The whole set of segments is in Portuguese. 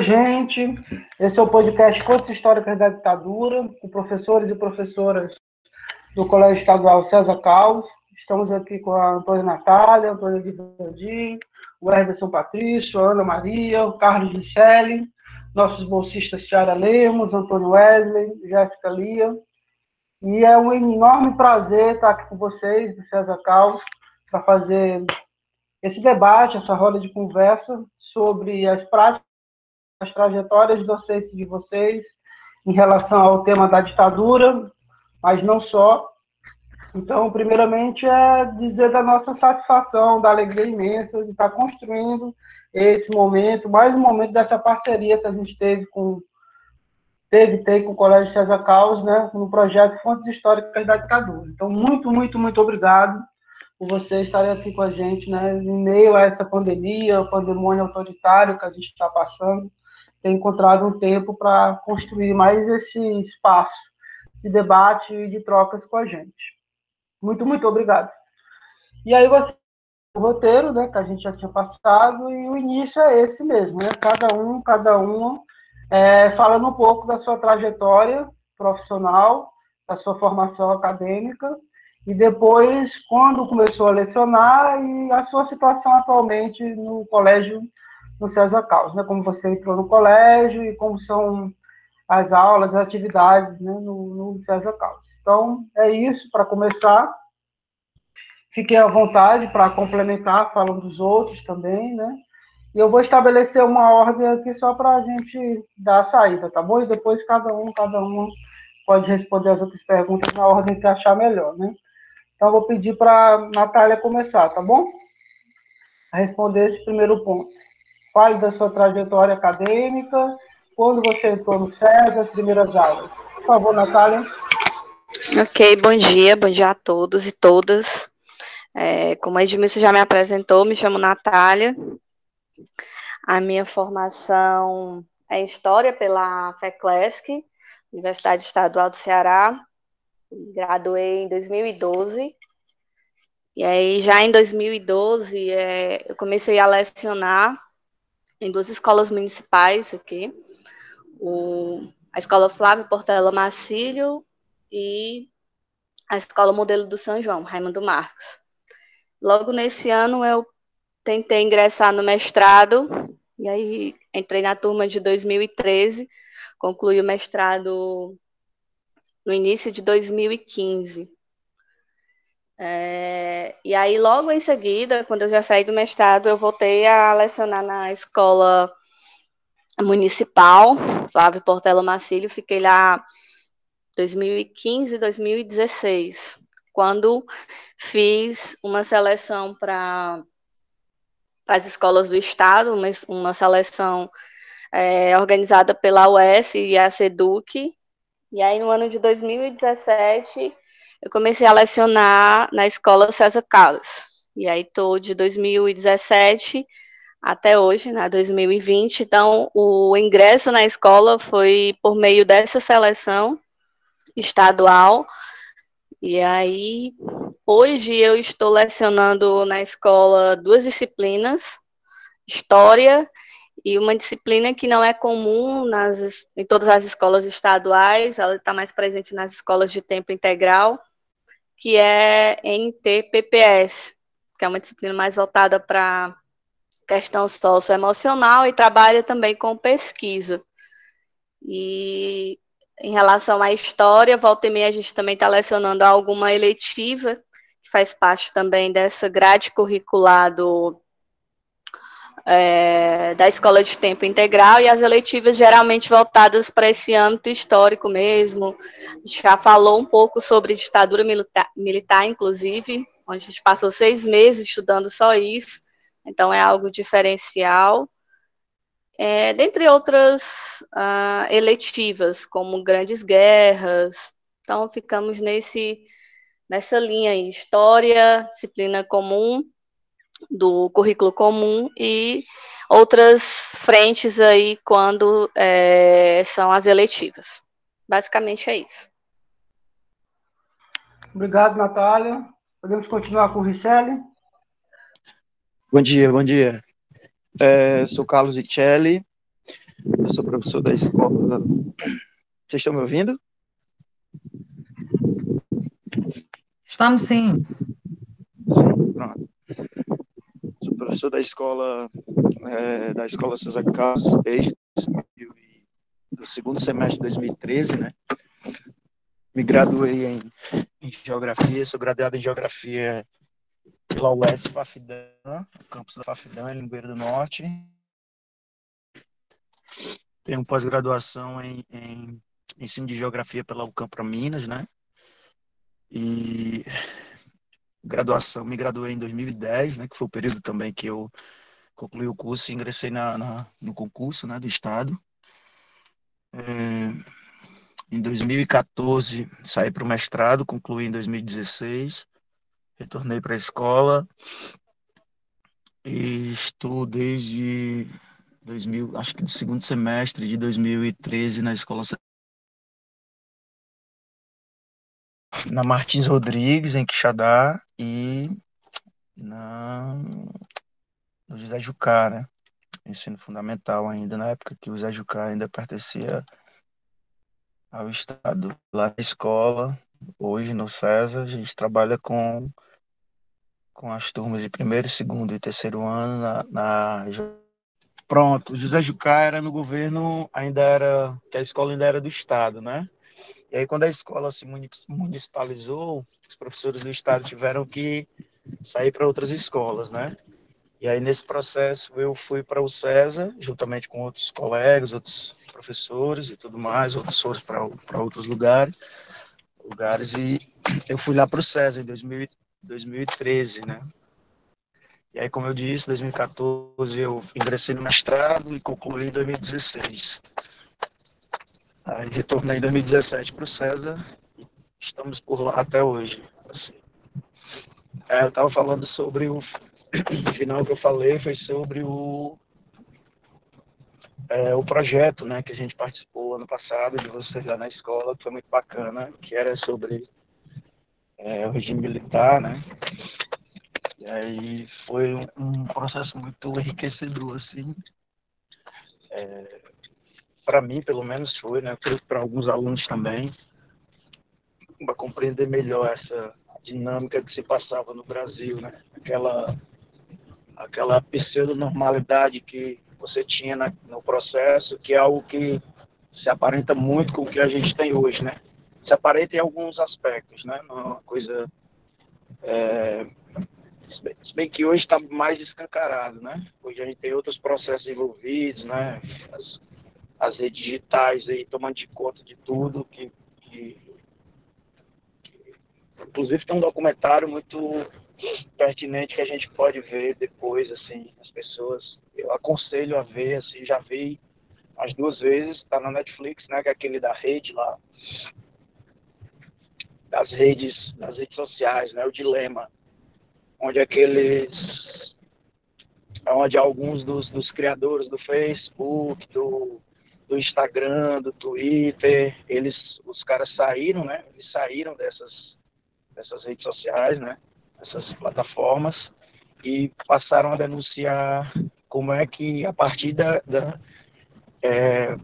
gente. Esse é o podcast Contos Históricas da Ditadura, com professores e professoras do Colégio Estadual César Carlos. Estamos aqui com a Antônia Natália, Antônia Guivardim, o Herderson Patrício, a Ana Maria, o Carlos Michele, nossos bolsistas Tiara Lemos, Antônio Wesley, Jéssica Lia. E é um enorme prazer estar aqui com vocês, do César Carlos, para fazer esse debate, essa roda de conversa sobre as práticas, as trajetórias docentes de vocês em relação ao tema da ditadura, mas não só. Então, primeiramente, é dizer da nossa satisfação, da alegria imensa de estar construindo esse momento, mais um momento dessa parceria que a gente teve com teve tem com o Colégio César Caos, né, no projeto Fontes Históricas da Ditadura. Então, muito, muito, muito obrigado por você estar aqui com a gente, né, em meio a essa pandemia, pandemônio autoritário que a gente está passando, ter encontrado um tempo para construir mais esse espaço de debate e de trocas com a gente. Muito, muito obrigado. E aí você o roteiro, né, que a gente já tinha passado, e o início é esse mesmo, né? Cada um, cada um é, falando um pouco da sua trajetória profissional, da sua formação acadêmica e depois, quando começou a lecionar e a sua situação atualmente no colégio no César Carlos, né? Como você entrou no colégio e como são as aulas, as atividades né? no, no César Carlos. Então, é isso para começar. Fiquem à vontade para complementar, falando dos outros também, né? E eu vou estabelecer uma ordem aqui só para a gente dar a saída, tá bom? E depois cada um, cada um pode responder as outras perguntas na ordem que achar melhor, né? Então, vou pedir para a Natália começar, tá bom? A responder esse primeiro ponto. Fale da sua trajetória acadêmica, quando você entrou no SES, as primeiras aulas. Por favor, Natália. Ok, bom dia, bom dia a todos e todas. É, como a Edmilson já me apresentou, me chamo Natália. A minha formação é História pela FECLESC, Universidade Estadual do Ceará, graduei em 2012. E aí, já em 2012, é, eu comecei a lecionar em duas escolas municipais aqui. O, a Escola Flávio Portela Marcílio e a Escola Modelo do São João, Raimundo Marques. Logo nesse ano, eu tentei ingressar no mestrado, e aí entrei na turma de 2013, concluí o mestrado no início de 2015. É, e aí, logo em seguida, quando eu já saí do mestrado, eu voltei a lecionar na escola municipal, Flávio Portela Macílio, fiquei lá 2015, 2016, quando fiz uma seleção para as escolas do estado, uma, uma seleção é, organizada pela UES e a SEDUC, e aí, no ano de 2017, eu comecei a lecionar na escola César Carlos. E aí, estou de 2017 até hoje, né, 2020. Então, o ingresso na escola foi por meio dessa seleção estadual. E aí, hoje eu estou lecionando na escola duas disciplinas, História e uma disciplina que não é comum nas, em todas as escolas estaduais, ela está mais presente nas escolas de tempo integral, que é NTPPS, que é uma disciplina mais voltada para questão socioemocional e trabalha também com pesquisa. E em relação à história, volta e meia a gente também está lecionando alguma eletiva, que faz parte também dessa grade curricular do é, da escola de tempo integral e as eletivas geralmente voltadas para esse âmbito histórico mesmo. A gente já falou um pouco sobre ditadura militar, militar, inclusive, onde a gente passou seis meses estudando só isso, então é algo diferencial. É, dentre outras uh, eletivas, como grandes guerras, então ficamos nesse, nessa linha aí, história, disciplina comum, do currículo comum e outras frentes aí quando é, são as eletivas. Basicamente é isso. Obrigado, Natália. Podemos continuar com o Richelle? Bom dia, bom dia. É, sou Carlos Icelli, Eu sou professor da escola. Vocês estão me ouvindo? Estamos sim. Sim, pronto. Sou professor da escola é, da escola César Carlos desde o segundo semestre de 2013, né? Me graduei em, em geografia, sou graduado em geografia pela UES Fafidan, campus da Fafidan, em Lingueira do Norte. Tenho pós-graduação em, em ensino de geografia pela UCAMP Minas, né? E graduação, me graduei em 2010, né? Que foi o período também que eu concluí o curso e ingressei na, na no concurso, né? Do estado. É, em 2014 saí para o mestrado, concluí em 2016 retornei para a escola e estou desde 2000, acho que do segundo semestre de 2013 na escola na Martins Rodrigues em Quixadá e na no José Jucá, né? Ensino fundamental ainda na época que o José Jucá ainda pertencia ao estado. Lá na escola, hoje no César, a gente trabalha com com as turmas de primeiro, segundo e terceiro ano na, na... Pronto, José Jucá era no governo, ainda era, que a escola ainda era do Estado, né? E aí quando a escola se municipalizou, os professores do Estado tiveram que sair para outras escolas, né? E aí nesse processo eu fui para o César, juntamente com outros colegas, outros professores e tudo mais, outros foram para outros lugares, lugares e eu fui lá para o César em 2000, 2013, né? E aí, como eu disse, em 2014 eu ingressei no mestrado e concluí em 2016. Aí retornei em 2017 para o César e estamos por lá até hoje. Assim. É, eu estava falando sobre o, o final que eu falei foi sobre o é, o projeto, né, que a gente participou ano passado de vocês lá na escola, que foi muito bacana, que era sobre é, o regime militar, né? E aí foi um processo muito enriquecedor, assim. É, para mim, pelo menos, foi, né? Para alguns alunos também, para compreender melhor essa dinâmica que se passava no Brasil, né? Aquela, aquela pseudo-normalidade que você tinha na, no processo, que é algo que se aparenta muito com o que a gente tem hoje, né? se aparenta em alguns aspectos, né? Uma coisa. É, se bem que hoje está mais escancarado, né? Hoje a gente tem outros processos envolvidos, né? As, as redes digitais aí tomando de conta de tudo, que, que, inclusive tem um documentário muito pertinente que a gente pode ver depois, assim, as pessoas. Eu aconselho a ver, assim, já vi as duas vezes, está na Netflix, né? Que é aquele da rede lá das redes, das redes sociais, né? O dilema, onde aqueles, onde alguns dos, dos criadores do Facebook, do, do Instagram, do Twitter, eles, os caras saíram, né? Eles saíram dessas, dessas redes sociais, né? Essas plataformas e passaram a denunciar como é que a partir da, da é,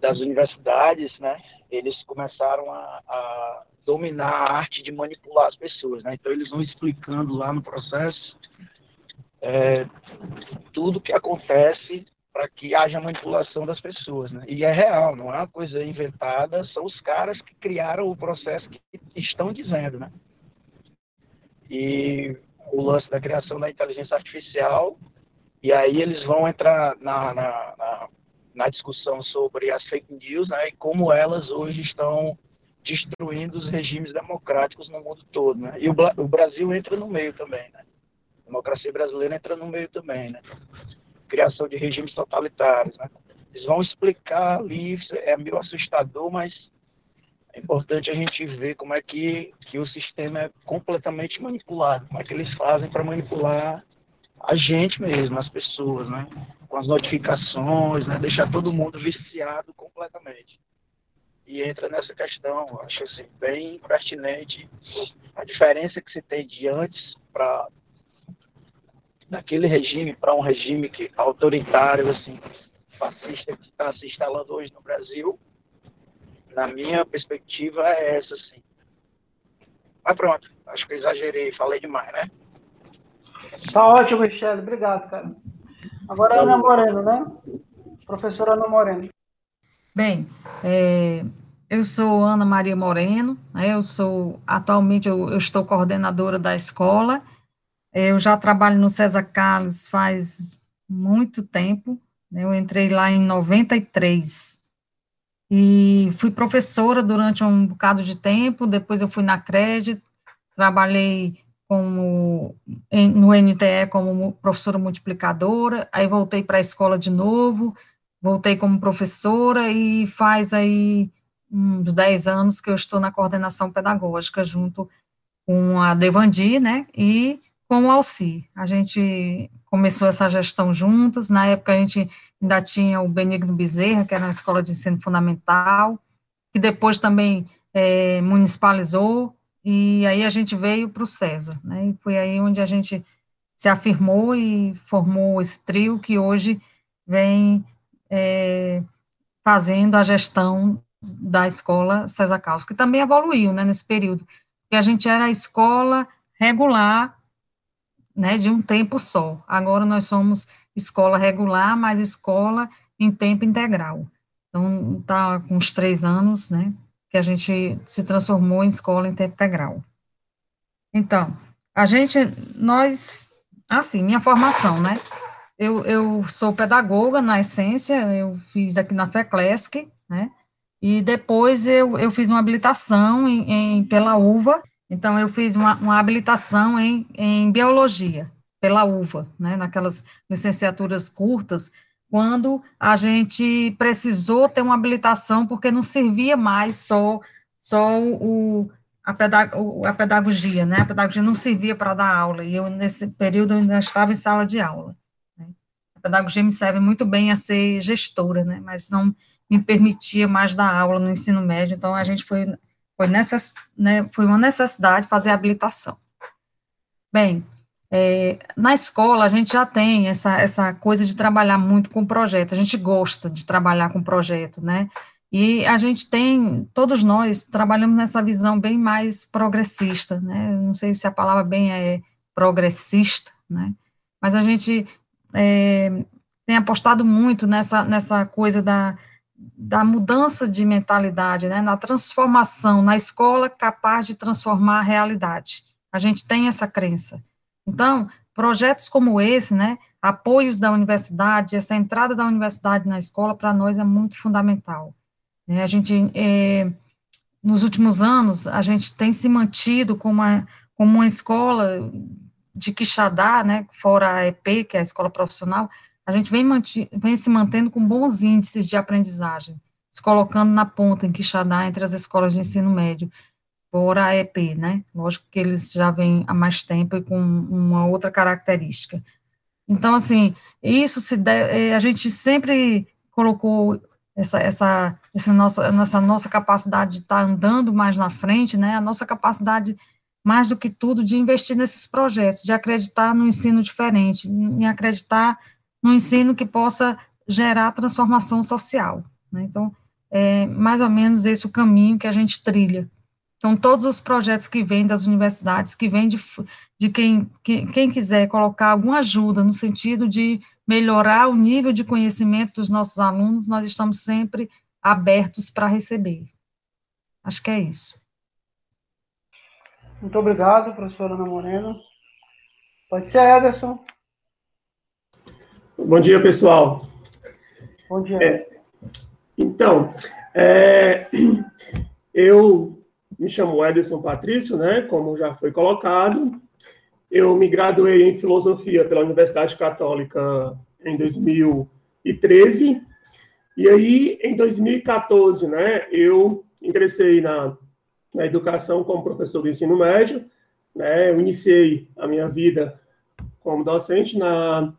das universidades, né? Eles começaram a, a dominar a arte de manipular as pessoas, né? Então eles vão explicando lá no processo é, tudo que acontece para que haja manipulação das pessoas, né? E é real, não é uma coisa inventada, são os caras que criaram o processo que estão dizendo, né? E o lance da criação da inteligência artificial, e aí eles vão entrar na, na, na, na discussão sobre as fake news, né? E como elas hoje estão destruindo os regimes democráticos no mundo todo, né? E o, o Brasil entra no meio também, né? A democracia brasileira entra no meio também, né? Criação de regimes totalitários, né? Eles vão explicar ali, é meio assustador, mas é importante a gente ver como é que, que o sistema é completamente manipulado, como é que eles fazem para manipular a gente mesmo, as pessoas, né? Com as notificações, né? Deixar todo mundo viciado completamente e entra nessa questão, acho assim, bem pertinente a diferença que se tem de antes para daquele regime para um regime que autoritário assim progressista que está se instalando hoje no Brasil. Na minha perspectiva, é essa, sim. Mas pronto, acho que eu exagerei, falei demais, né? Tá ótimo, Michele, obrigado, cara. Agora é Ana Moreno, né? Professora Ana Moreno. Bem, é, eu sou Ana Maria Moreno, né, eu sou, atualmente eu, eu, estou coordenadora da escola, eu já trabalho no César Carlos faz muito tempo, né, eu entrei lá em 93, e fui professora durante um bocado de tempo, depois eu fui na CRED, trabalhei como, no NTE como professora multiplicadora, aí voltei para a escola de novo, voltei como professora e faz aí uns 10 anos que eu estou na coordenação pedagógica junto com a Devandi, né, e com o Alci. A gente começou essa gestão juntas, na época a gente ainda tinha o Benigno Bezerra, que era uma escola de ensino fundamental, que depois também é, municipalizou, e aí a gente veio para o César, né, e foi aí onde a gente se afirmou e formou esse trio que hoje vem é, fazendo a gestão da escola César Carlos, que também evoluiu, né, nesse período, que a gente era a escola regular, né, de um tempo só. Agora nós somos escola regular, mas escola em tempo integral. Então, está com uns três anos, né, que a gente se transformou em escola em tempo integral. Então, a gente, nós, assim, minha formação, né, eu, eu sou pedagoga na essência, eu fiz aqui na FECLESC, né, e depois eu, eu fiz uma habilitação em, em pela UVA, então eu fiz uma, uma habilitação em, em biologia, pela UVA, né, naquelas licenciaturas curtas, quando a gente precisou ter uma habilitação, porque não servia mais só, só o, a, pedag a pedagogia, né, a pedagogia não servia para dar aula, e eu, nesse período, eu ainda estava em sala de aula. Né. A pedagogia me serve muito bem a ser gestora, né, mas não me permitia mais dar aula no ensino médio, então a gente foi, foi, necess, né, foi uma necessidade fazer habilitação. Bem, é, na escola a gente já tem essa, essa coisa de trabalhar muito com projeto, a gente gosta de trabalhar com projeto, né, e a gente tem, todos nós trabalhamos nessa visão bem mais progressista, né, não sei se a palavra bem é progressista, né, mas a gente é, tem apostado muito nessa, nessa coisa da, da mudança de mentalidade, né, na transformação, na escola capaz de transformar a realidade. A gente tem essa crença. Então, projetos como esse, né, apoios da universidade, essa entrada da universidade na escola, para nós é muito fundamental. É, a gente, é, nos últimos anos, a gente tem se mantido como uma, como uma escola de Quixadá, né, fora a EP, que é a escola profissional, a gente vem, vem, se mantendo com bons índices de aprendizagem, se colocando na ponta em Quixadá entre as escolas de ensino médio, por a EP, né? Lógico que eles já vêm há mais tempo e com uma outra característica. Então, assim, isso se deve, é, a gente sempre colocou essa, essa, essa, nossa, essa nossa capacidade de estar andando mais na frente, né? A nossa capacidade, mais do que tudo, de investir nesses projetos, de acreditar no ensino diferente, em acreditar no ensino que possa gerar transformação social. Né? Então, é mais ou menos esse o caminho que a gente trilha. Então, todos os projetos que vêm das universidades, que vêm de, de quem, quem, quiser colocar alguma ajuda no sentido de melhorar o nível de conhecimento dos nossos alunos, nós estamos sempre abertos para receber. Acho que é isso. Muito obrigado, professora Ana Moreno. Pode ser, Ederson. Bom dia, pessoal. Bom dia. É, então, é, eu me chamo Ederson Patrício, né, como já foi colocado. Eu me graduei em filosofia pela Universidade Católica em 2013. E aí, em 2014, né, eu ingressei na, na educação como professor de ensino médio. Né, eu iniciei a minha vida como docente na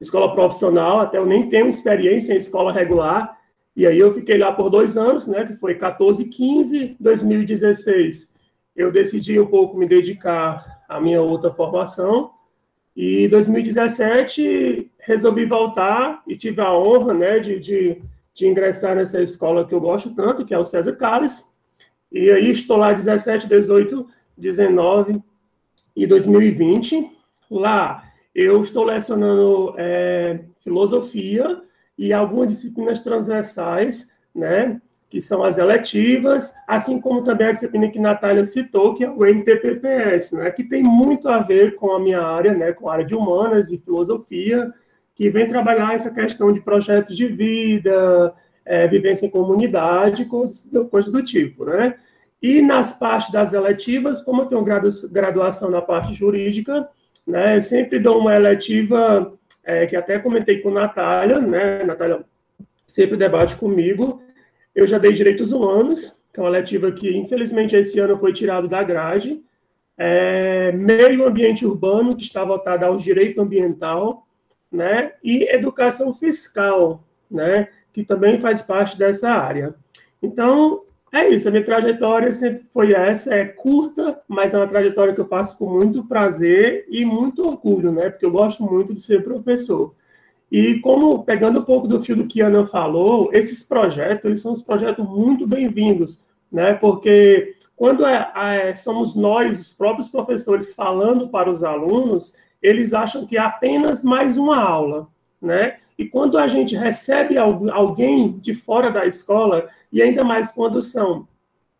escola profissional, até eu nem tenho experiência em escola regular, e aí eu fiquei lá por dois anos, né, que foi 14, 15, 2016. Eu decidi um pouco me dedicar à minha outra formação, E em 2017 resolvi voltar e tive a honra né, de, de, de, ingressar nessa escola que eu gosto tanto, que é o César Carlos. E aí estou lá 17, 18, 19 e 2020. Lá eu estou lecionando é, filosofia e algumas disciplinas transversais, né? que são as eletivas, assim como também a disciplina que Natália citou, que é o MTPPS, né, que tem muito a ver com a minha área, né, com a área de humanas e filosofia, que vem trabalhar essa questão de projetos de vida, é, vivência em comunidade, coisas coisa do tipo, né? E nas partes das eletivas, como eu tenho graduação na parte jurídica, né, sempre dou uma eletiva, é, que até comentei com Natália, né, Natália sempre debate comigo, eu já dei direitos humanos, que é uma letiva que, infelizmente, esse ano foi tirado da grade. É, meio ambiente urbano, que está voltado ao direito ambiental, né? E educação fiscal, né? Que também faz parte dessa área. Então, é isso. A minha trajetória sempre foi essa. É curta, mas é uma trajetória que eu faço com muito prazer e muito orgulho, né? Porque eu gosto muito de ser professor. E como, pegando um pouco do fio do que a Ana falou, esses projetos, eles são os projetos muito bem-vindos, né? Porque quando é, é, somos nós, os próprios professores, falando para os alunos, eles acham que é apenas mais uma aula, né? E quando a gente recebe alguém de fora da escola, e ainda mais quando são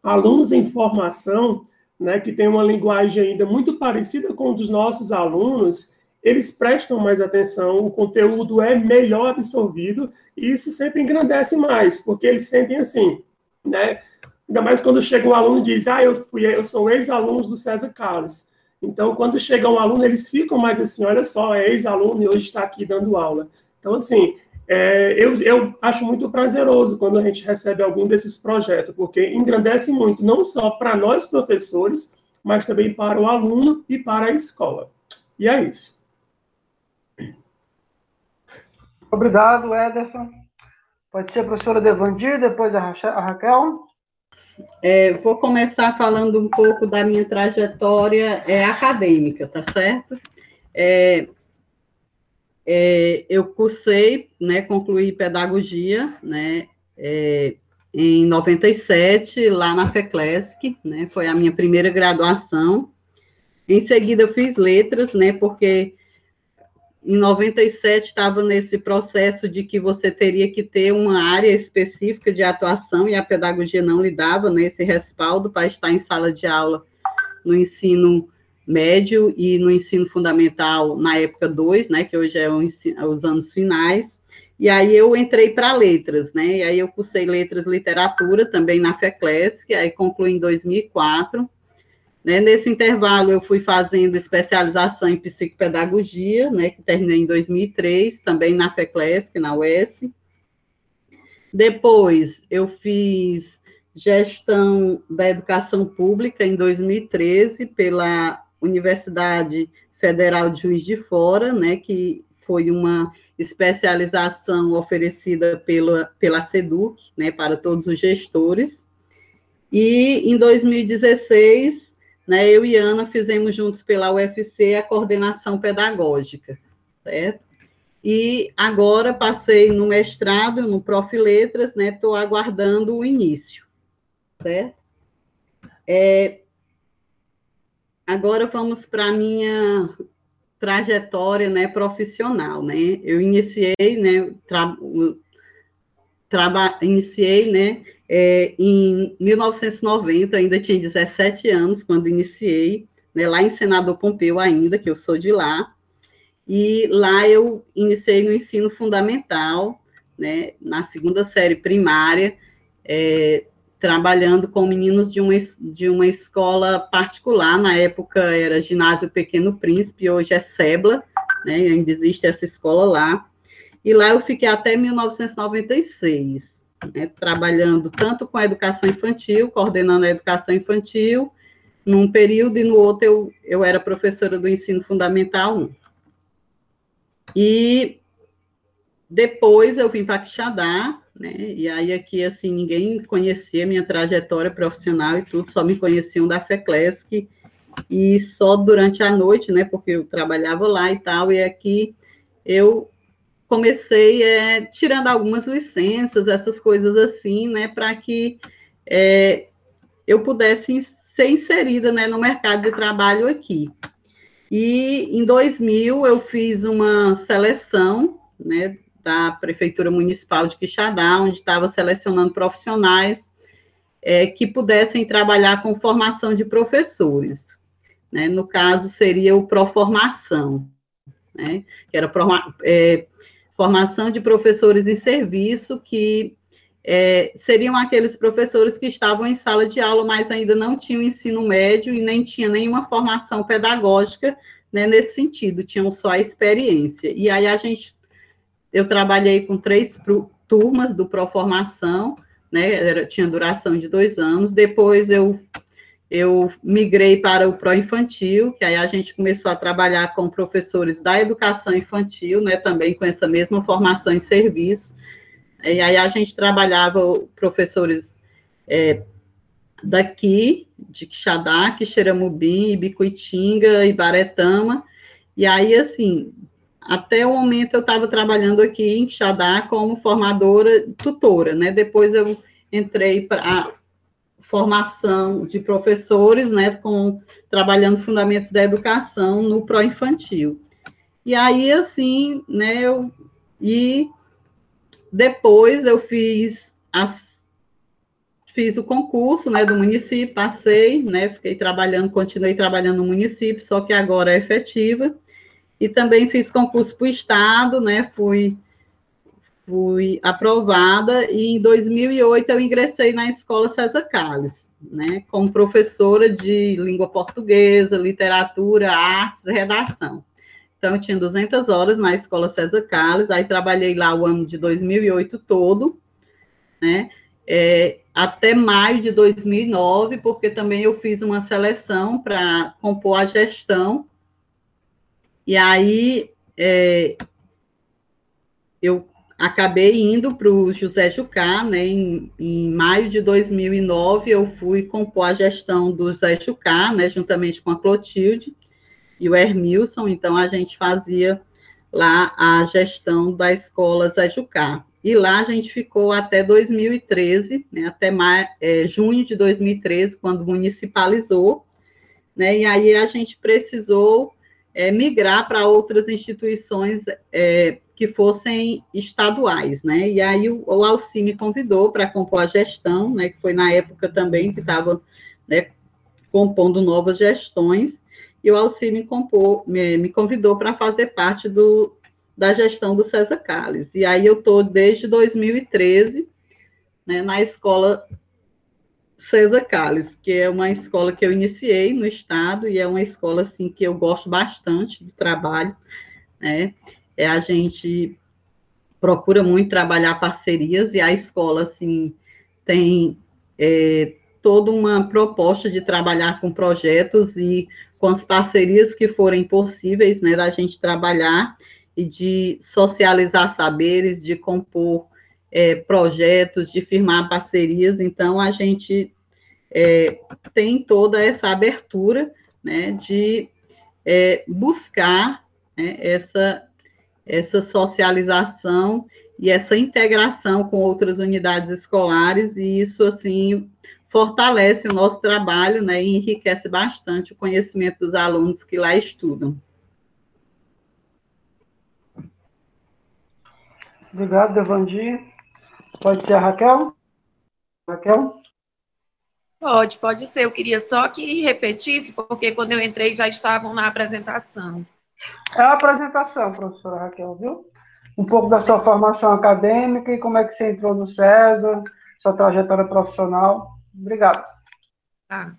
alunos em formação, né, que tem uma linguagem ainda muito parecida com a dos nossos alunos, eles prestam mais atenção, o conteúdo é melhor absorvido e isso sempre engrandece mais, porque eles sentem assim, né? Ainda mais quando chega um aluno e diz, ah, eu, fui, eu sou ex-aluno do César Carlos. Então, quando chega um aluno, eles ficam mais assim, olha só, é ex-aluno e hoje está aqui dando aula. Então, assim, é, eu, eu acho muito prazeroso quando a gente recebe algum desses projetos, porque engrandece muito, não só para nós professores, mas também para o aluno e para a escola. E é isso. Obrigado, Ederson. Pode ser a professora Devandir, depois a Raquel. É, vou começar falando um pouco da minha trajetória é, acadêmica, tá certo? É, é, eu cursei, né, concluí pedagogia, né, é, em 97, lá na FECLESC, né, foi a minha primeira graduação. Em seguida, eu fiz letras, né, porque em 97 estava nesse processo de que você teria que ter uma área específica de atuação e a pedagogia não lhe dava né, esse respaldo para estar em sala de aula no ensino médio e no ensino fundamental na época 2, né, que hoje é os anos finais. E aí eu entrei para letras, né? E aí eu cursei letras literatura também na FECLES, aí concluí em 2004 né? Nesse intervalo, eu fui fazendo especialização em psicopedagogia, né, que terminei em 2003, também na FECLESC, na UES. Depois, eu fiz gestão da educação pública em 2013 pela Universidade Federal de Juiz de Fora, né, que foi uma especialização oferecida pela, pela SEDUC, né, para todos os gestores. E em 2016 né, eu e Ana fizemos juntos pela UFC a coordenação pedagógica, certo? E agora passei no mestrado, no Prof. Letras, né? Estou aguardando o início, certo? É, agora vamos para a minha trajetória né, profissional, né? Eu iniciei, né, tra, traba, iniciei, né, é, em 1990, ainda tinha 17 anos quando iniciei, né, lá em Senador Pompeu ainda, que eu sou de lá, e lá eu iniciei no ensino fundamental, né, na segunda série primária, é, trabalhando com meninos de uma, de uma escola particular, na época era Ginásio Pequeno Príncipe, hoje é SEBLA, né, ainda existe essa escola lá, e lá eu fiquei até 1996 né, trabalhando tanto com a educação infantil, coordenando a educação infantil, num período e no outro eu, eu era professora do ensino fundamental 1. E depois eu vim para Quixadá, né, e aí aqui, assim, ninguém conhecia minha trajetória profissional e tudo, só me conheciam da FECLESC e só durante a noite, né, porque eu trabalhava lá e tal, e aqui eu comecei é, tirando algumas licenças, essas coisas assim, né, para que é, eu pudesse ser inserida né, no mercado de trabalho aqui. E em 2000 eu fiz uma seleção né, da Prefeitura Municipal de Quixadá, onde estava selecionando profissionais é, que pudessem trabalhar com formação de professores. Né? No caso, seria o Proformação, né? que era é, formação de professores em serviço, que é, seriam aqueles professores que estavam em sala de aula, mas ainda não tinham ensino médio e nem tinha nenhuma formação pedagógica né, nesse sentido, tinham só a experiência. E aí a gente, eu trabalhei com três turmas do Proformação, né, era, tinha duração de dois anos, depois eu eu migrei para o pró-infantil, que aí a gente começou a trabalhar com professores da educação infantil, né, também com essa mesma formação em serviço. E aí a gente trabalhava professores é, daqui, de Quixadá, Quixeramobim, Ibicuitinga, Ibaretama, e aí, assim, até o momento eu estava trabalhando aqui em Quixadá como formadora, tutora, né, depois eu entrei para formação de professores, né, com trabalhando fundamentos da educação no pró-infantil. E aí, assim, né, eu, e depois eu fiz, as, fiz o concurso, né, do município, passei, né, fiquei trabalhando, continuei trabalhando no município, só que agora é efetiva, e também fiz concurso para o Estado, né, fui fui aprovada e em 2008 eu ingressei na Escola César Calles, né, como professora de língua portuguesa, literatura, artes redação. Então, eu tinha 200 horas na Escola César Calles, aí trabalhei lá o ano de 2008 todo, né, é, até maio de 2009, porque também eu fiz uma seleção para compor a gestão, e aí é, eu acabei indo para o José Jucá, né? Em, em, maio de 2009, eu fui compor a gestão do José Jucá, né? Juntamente com a Clotilde e o Hermilson. Então, a gente fazia lá a gestão da escola Zé Jucá. E lá a gente ficou até 2013, né? Até maio, é, junho de 2013, quando municipalizou, né? E aí a gente precisou é, migrar para outras instituições é, que fossem estaduais, né? E aí o, o Alci me convidou para compor a gestão, né? Que foi na época também que estava né, compondo novas gestões, e o Alci me, compor, me, me convidou para fazer parte do, da gestão do César Calles. E aí eu estou desde 2013 né, na escola César Calles, que é uma escola que eu iniciei no estado e é uma escola assim que eu gosto bastante do trabalho, né? é, a gente procura muito trabalhar parcerias e a escola, assim, tem é, toda uma proposta de trabalhar com projetos e com as parcerias que forem possíveis, né, da gente trabalhar e de socializar saberes, de compor é, projetos, de firmar parcerias. Então, a gente é, tem toda essa abertura, né, de é, buscar né, essa essa socialização e essa integração com outras unidades escolares, e isso, assim, fortalece o nosso trabalho, né, e enriquece bastante o conhecimento dos alunos que lá estudam. Obrigado, Devandi. Pode ser a Raquel? Raquel? Pode, pode ser. Eu queria só que repetisse, porque quando eu entrei já estavam na apresentação. É a apresentação, professora Raquel, viu? Um pouco da sua formação acadêmica e como é que você entrou no César, sua trajetória profissional. Obrigado. Tá.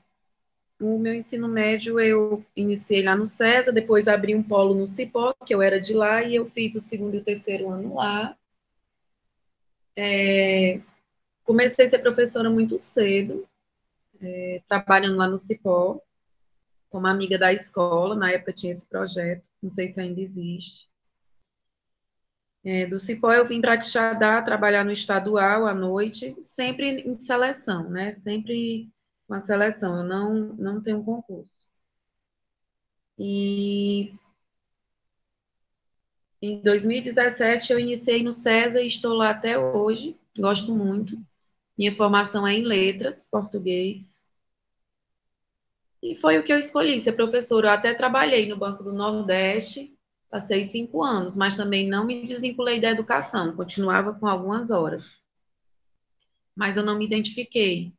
O meu ensino médio eu iniciei lá no César, depois abri um polo no Cipó, que eu era de lá, e eu fiz o segundo e o terceiro ano lá. É, comecei a ser professora muito cedo, é, trabalhando lá no Cipó, como amiga da escola, na época tinha esse projeto não sei se ainda existe. É, do Cipó eu vim para Quixadá trabalhar no estadual à noite, sempre em seleção, né? Sempre com a seleção, eu não, não tenho concurso. E em 2017 eu iniciei no César e estou lá até hoje, gosto muito. Minha formação é em letras, português. E foi o que eu escolhi, ser professora. Eu até trabalhei no Banco do Nordeste, passei cinco anos, mas também não me desvinculei da educação, continuava com algumas horas. Mas eu não me identifiquei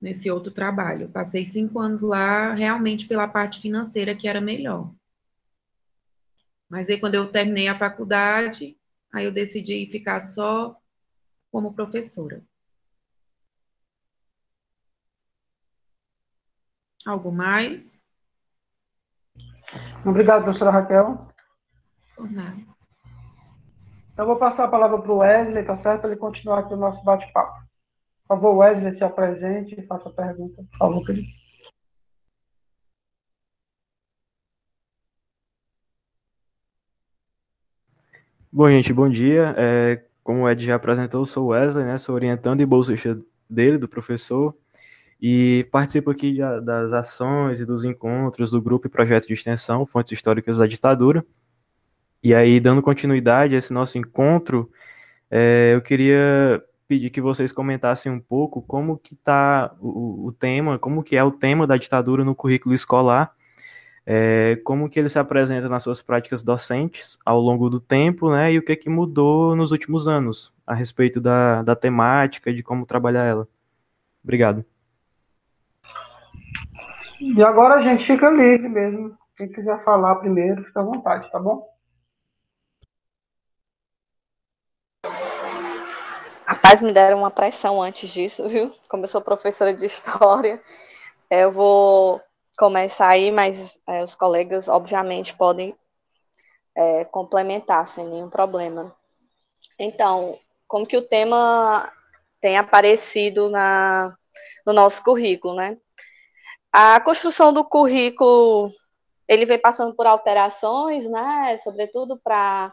nesse outro trabalho. Passei cinco anos lá, realmente pela parte financeira, que era melhor. Mas aí, quando eu terminei a faculdade, aí eu decidi ficar só como professora. Algo mais? Obrigado, professora Raquel. Por nada. Então, vou passar a palavra para o Wesley, tá certo? Para ele continuar aqui o nosso bate-papo. Por favor, Wesley, se apresente e faça a pergunta, por favor, querido. Bom, gente, bom dia. É, como o Ed já apresentou, sou o Wesley, né? Sou orientando e bolsista dele, do professor, e participo aqui das ações e dos encontros do grupo e projeto de extensão Fontes Históricas da Ditadura. E aí, dando continuidade a esse nosso encontro, é, eu queria pedir que vocês comentassem um pouco como que está o, o, tema, como que é o tema da ditadura no currículo escolar, é, como que ele se apresenta nas suas práticas docentes ao longo do tempo, né, e o que que mudou nos últimos anos a respeito da, da temática e de como trabalhar ela. Obrigado. E agora a gente fica livre mesmo. Quem quiser falar primeiro, fica à vontade, tá bom? Rapaz, me deram uma pressão antes disso, viu? Como eu sou professora de história, eu vou começar aí, mas é, os colegas, obviamente, podem é, complementar sem nenhum problema. Então, como que o tema tem aparecido na, no nosso currículo, né? A construção do currículo, ele vem passando por alterações, né? Sobretudo para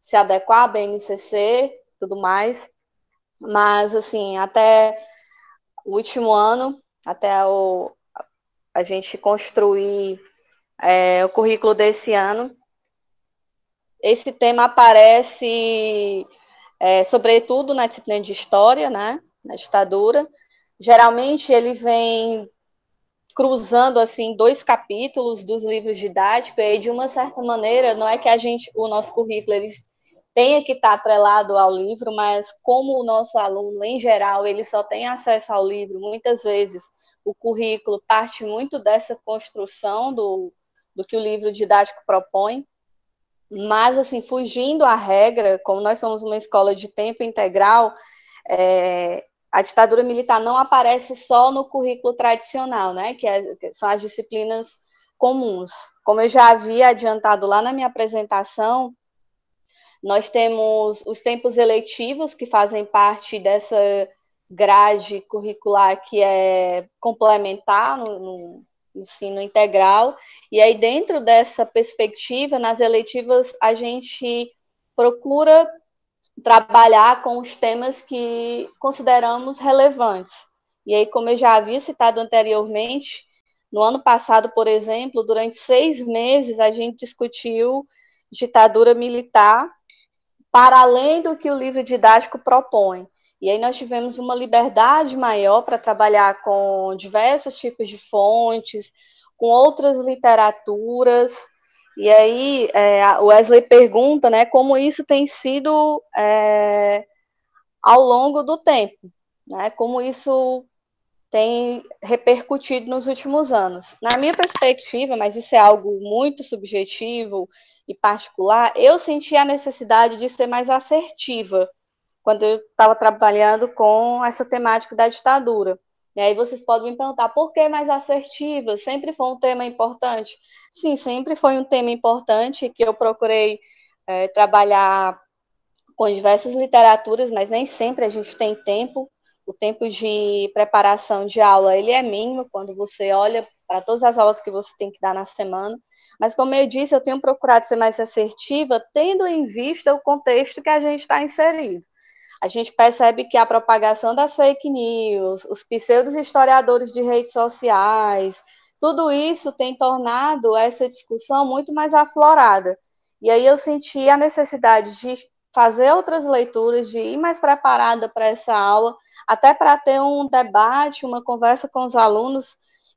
se adequar à BNCC, tudo mais. Mas, assim, até o último ano, até o, a gente construir é, o currículo desse ano, esse tema aparece, é, sobretudo, na disciplina de História, né? Na ditadura. Geralmente, ele vem cruzando assim dois capítulos dos livros didáticos e de uma certa maneira não é que a gente o nosso currículo ele tenha que estar atrelado ao livro, mas como o nosso aluno, em geral, ele só tem acesso ao livro, muitas vezes o currículo parte muito dessa construção do, do que o livro didático propõe, mas, assim, fugindo à regra, como nós somos uma escola de tempo integral, é, a ditadura militar não aparece só no currículo tradicional, né, que, é, que são as disciplinas comuns. Como eu já havia adiantado lá na minha apresentação, nós temos os tempos eletivos, que fazem parte dessa grade curricular que é complementar no, no, ensino integral. E aí, dentro dessa perspectiva, nas eletivas, a gente procura trabalhar com os temas que consideramos relevantes. E aí, como eu já havia citado anteriormente, no ano passado, por exemplo, durante seis meses, a gente discutiu ditadura militar para além do que o livro didático propõe. E aí nós tivemos uma liberdade maior para trabalhar com diversos tipos de fontes, com outras literaturas. E aí é, Wesley pergunta, né, como isso tem sido é, ao longo do tempo, né, como isso tem repercutido nos últimos anos. Na minha perspectiva, mas isso é algo muito subjetivo e particular, eu senti a necessidade de ser mais assertiva quando eu estava trabalhando com essa temática da ditadura. E aí vocês podem me perguntar por que mais assertiva? Sempre foi um tema importante? Sim, sempre foi um tema importante que eu procurei é, trabalhar com diversas literaturas, mas nem sempre a gente tem tempo o tempo de preparação de aula ele é mínimo quando você olha para todas as aulas que você tem que dar na semana. Mas, como eu disse, eu tenho procurado ser mais assertiva, tendo em vista o contexto que a gente está inserido. A gente percebe que a propagação das fake news, os pseudos historiadores de redes sociais, tudo isso tem tornado essa discussão muito mais aflorada. E aí eu senti a necessidade de fazer outras leituras, de ir mais preparada para essa aula, até para ter um debate, uma conversa com os alunos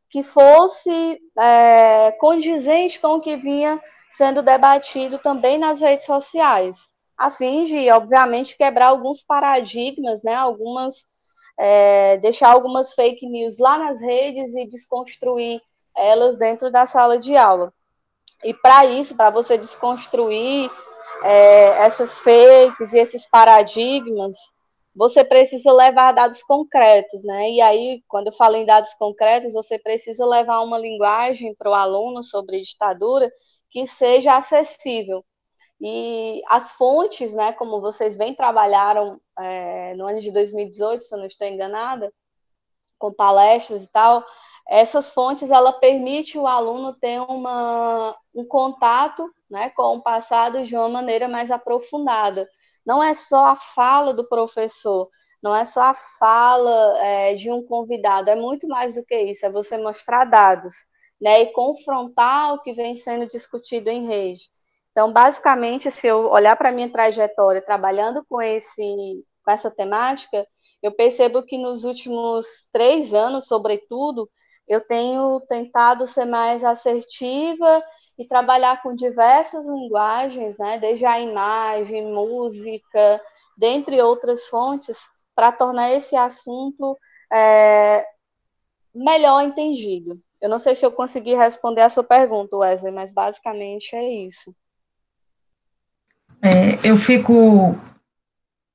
que fosse é, condizente com o que vinha sendo debatido também nas redes sociais, a fim de, obviamente, quebrar alguns paradigmas, né, algumas, é, deixar algumas fake news lá nas redes e desconstruir elas dentro da sala de aula. E para isso, para você desconstruir é, essas fakes e esses paradigmas, você precisa levar dados concretos, né? E aí, quando eu falo em dados concretos, você precisa levar uma linguagem para o aluno sobre ditadura que seja acessível. E as fontes, né, como vocês bem trabalharam é, no ano de 2018, se eu não estou enganada, com palestras e tal, essas fontes ela permite o aluno ter uma, um contato né, com o passado de uma maneira mais aprofundada. Não é só a fala do professor, não é só a fala é, de um convidado, é muito mais do que isso, é você mostrar dados né, e confrontar o que vem sendo discutido em rede. Então, basicamente, se eu olhar para a minha trajetória trabalhando com, esse, com essa temática, eu percebo que nos últimos três anos, sobretudo, eu tenho tentado ser mais assertiva e trabalhar com diversas linguagens, né, desde a imagem, música, dentre outras fontes, para tornar esse assunto é, melhor entendido. Eu não sei se eu consegui responder a sua pergunta, Wesley, mas basicamente é isso. É, eu fico,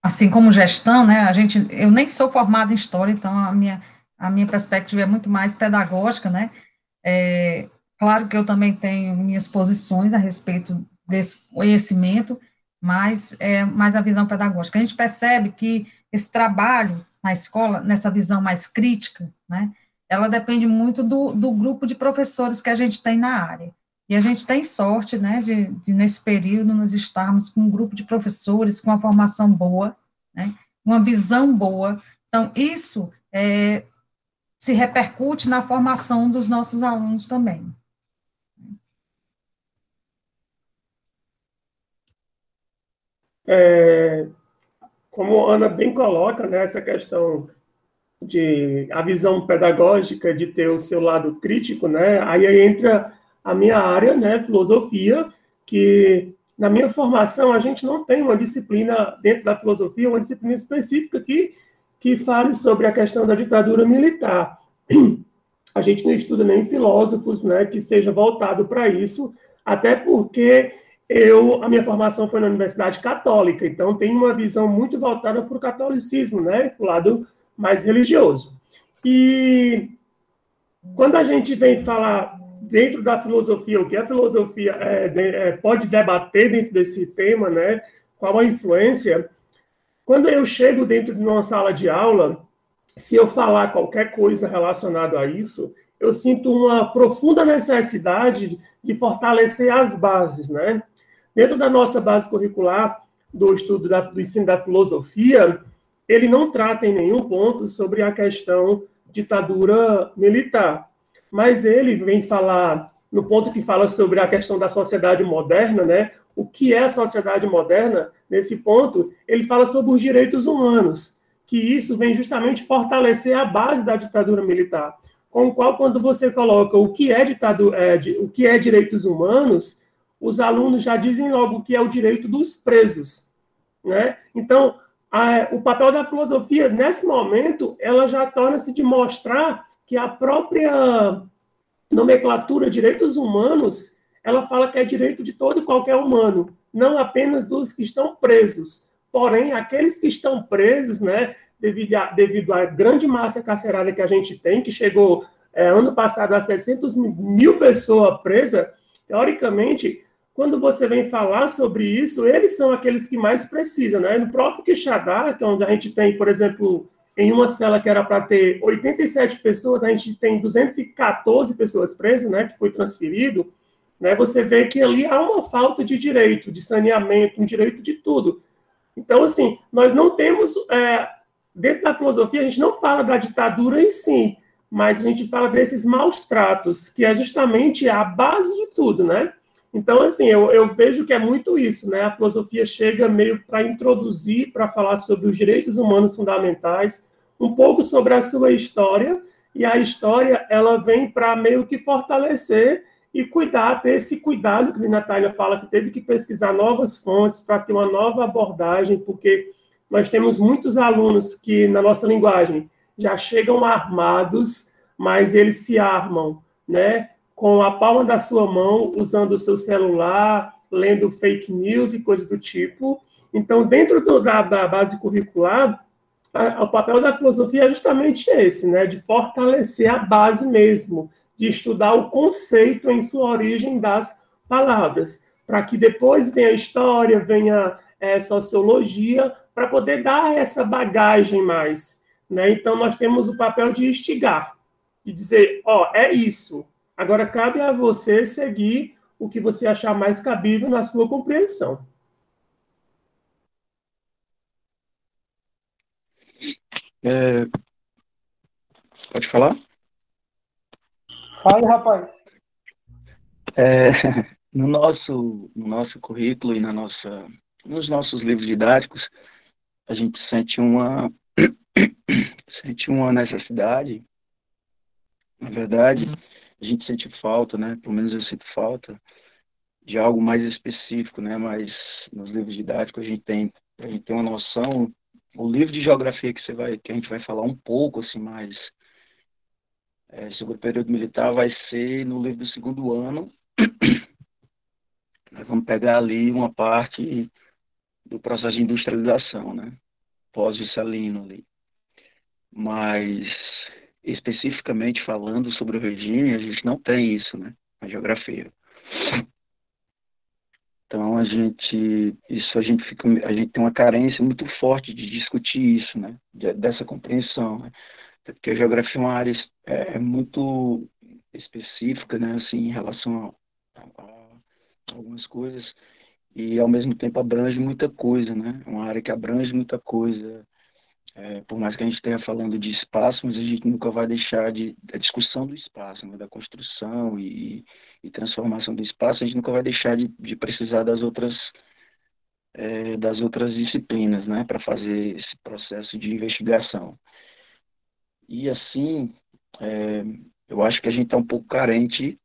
assim como gestão, né, a gente, eu nem sou formada em História, então a minha a minha perspectiva é muito mais pedagógica, né? É, claro que eu também tenho minhas posições a respeito desse conhecimento, mas é mais a visão pedagógica. A gente percebe que esse trabalho na escola, nessa visão mais crítica, né, ela depende muito do, do grupo de professores que a gente tem na área. E a gente tem sorte, né, de, de nesse período nós estarmos com um grupo de professores com uma formação boa, né, uma visão boa. Então, isso é, se repercute na formação dos nossos alunos também. É, como a Ana bem coloca, né, essa questão de a visão pedagógica de ter o seu lado crítico, né, aí entra a minha área, né, filosofia, que na minha formação a gente não tem uma disciplina dentro da filosofia, uma disciplina específica que que fale sobre a questão da ditadura militar. A gente não estuda nem filósofos né, que seja voltado para isso, até porque eu a minha formação foi na Universidade Católica, então tem uma visão muito voltada para o catolicismo, né, para o lado mais religioso. E quando a gente vem falar dentro da filosofia, o que a filosofia é, é, pode debater dentro desse tema, né, qual a influência, quando eu chego dentro de uma sala de aula, se eu falar qualquer coisa relacionada a isso, eu sinto uma profunda necessidade de fortalecer as bases, né? Dentro da nossa base curricular do estudo da, do ensino da filosofia, ele não trata em nenhum ponto sobre a questão ditadura militar, mas ele vem falar no ponto que fala sobre a questão da sociedade moderna, né? o que é a sociedade moderna, nesse ponto, ele fala sobre os direitos humanos, que isso vem justamente fortalecer a base da ditadura militar, com o qual, quando você coloca o que é, ditadura, é, o que é direitos humanos, os alunos já dizem logo o que é o direito dos presos. Né? Então, a, o papel da filosofia, nesse momento, ela já torna-se de mostrar que a própria nomenclatura direitos humanos ela fala que é direito de todo e qualquer humano, não apenas dos que estão presos. Porém, aqueles que estão presos, né, devido, a, devido à grande massa carcerária que a gente tem, que chegou é, ano passado a 600 mil pessoas presas, teoricamente, quando você vem falar sobre isso, eles são aqueles que mais precisam. Né? No próprio Quixadá, que é onde a gente tem, por exemplo, em uma cela que era para ter 87 pessoas, a gente tem 214 pessoas presas, né, que foi transferido né, você vê que ali há uma falta de direito, de saneamento, um direito de tudo. Então, assim, nós não temos, é, dentro da filosofia, a gente não fala da ditadura em si, mas a gente fala desses maus tratos, que é justamente a base de tudo, né? Então, assim, eu, eu vejo que é muito isso, né? A filosofia chega meio para introduzir, para falar sobre os direitos humanos fundamentais, um pouco sobre a sua história, e a história, ela vem para meio que fortalecer e cuidar, ter esse cuidado que a Natália fala, que teve que pesquisar novas fontes para ter uma nova abordagem, porque nós temos muitos alunos que, na nossa linguagem, já chegam armados, mas eles se armam, né? Com a palma da sua mão, usando o seu celular, lendo fake news e coisas do tipo. Então, dentro do, da, da, base curricular, a, o papel da filosofia é justamente esse, né? De fortalecer a base mesmo, de estudar o conceito em sua origem das palavras, para que depois venha história, venha é, sociologia, para poder dar essa bagagem mais. Né? Então, nós temos o papel de instigar, de dizer, ó, oh, é isso. Agora, cabe a você seguir o que você achar mais cabível na sua compreensão. É... Pode falar? Fale, rapaz. É, no, nosso, no nosso currículo e na nossa, nos nossos livros didáticos, a gente sente uma, sente uma necessidade, na verdade, a gente sente falta, né? Pelo menos eu sinto falta de algo mais específico, né? Mas nos livros didáticos a gente tem, a gente tem uma noção. O livro de geografia que você vai, que a gente vai falar um pouco assim mais é, sobre o período militar vai ser no livro do segundo ano. Nós vamos pegar ali uma parte do processo de industrialização, né? Pós-Vissalino ali. Mas, especificamente falando sobre o regime, a gente não tem isso, né? Na geografia. Então a gente, isso a gente fica, a gente tem uma carência muito forte de discutir isso, né? De, dessa compreensão, né? porque a geografia é uma área é, é muito específica, né? Assim, em relação a, a, a algumas coisas e ao mesmo tempo abrange muita coisa, né? É uma área que abrange muita coisa é, por mais que a gente esteja falando de espaço, mas a gente nunca vai deixar de da discussão do espaço, né, da construção e, e, transformação do espaço, a gente nunca vai deixar de, de precisar das outras é, das outras disciplinas, né, para fazer esse processo de investigação. E assim, é, eu acho que a gente está um pouco carente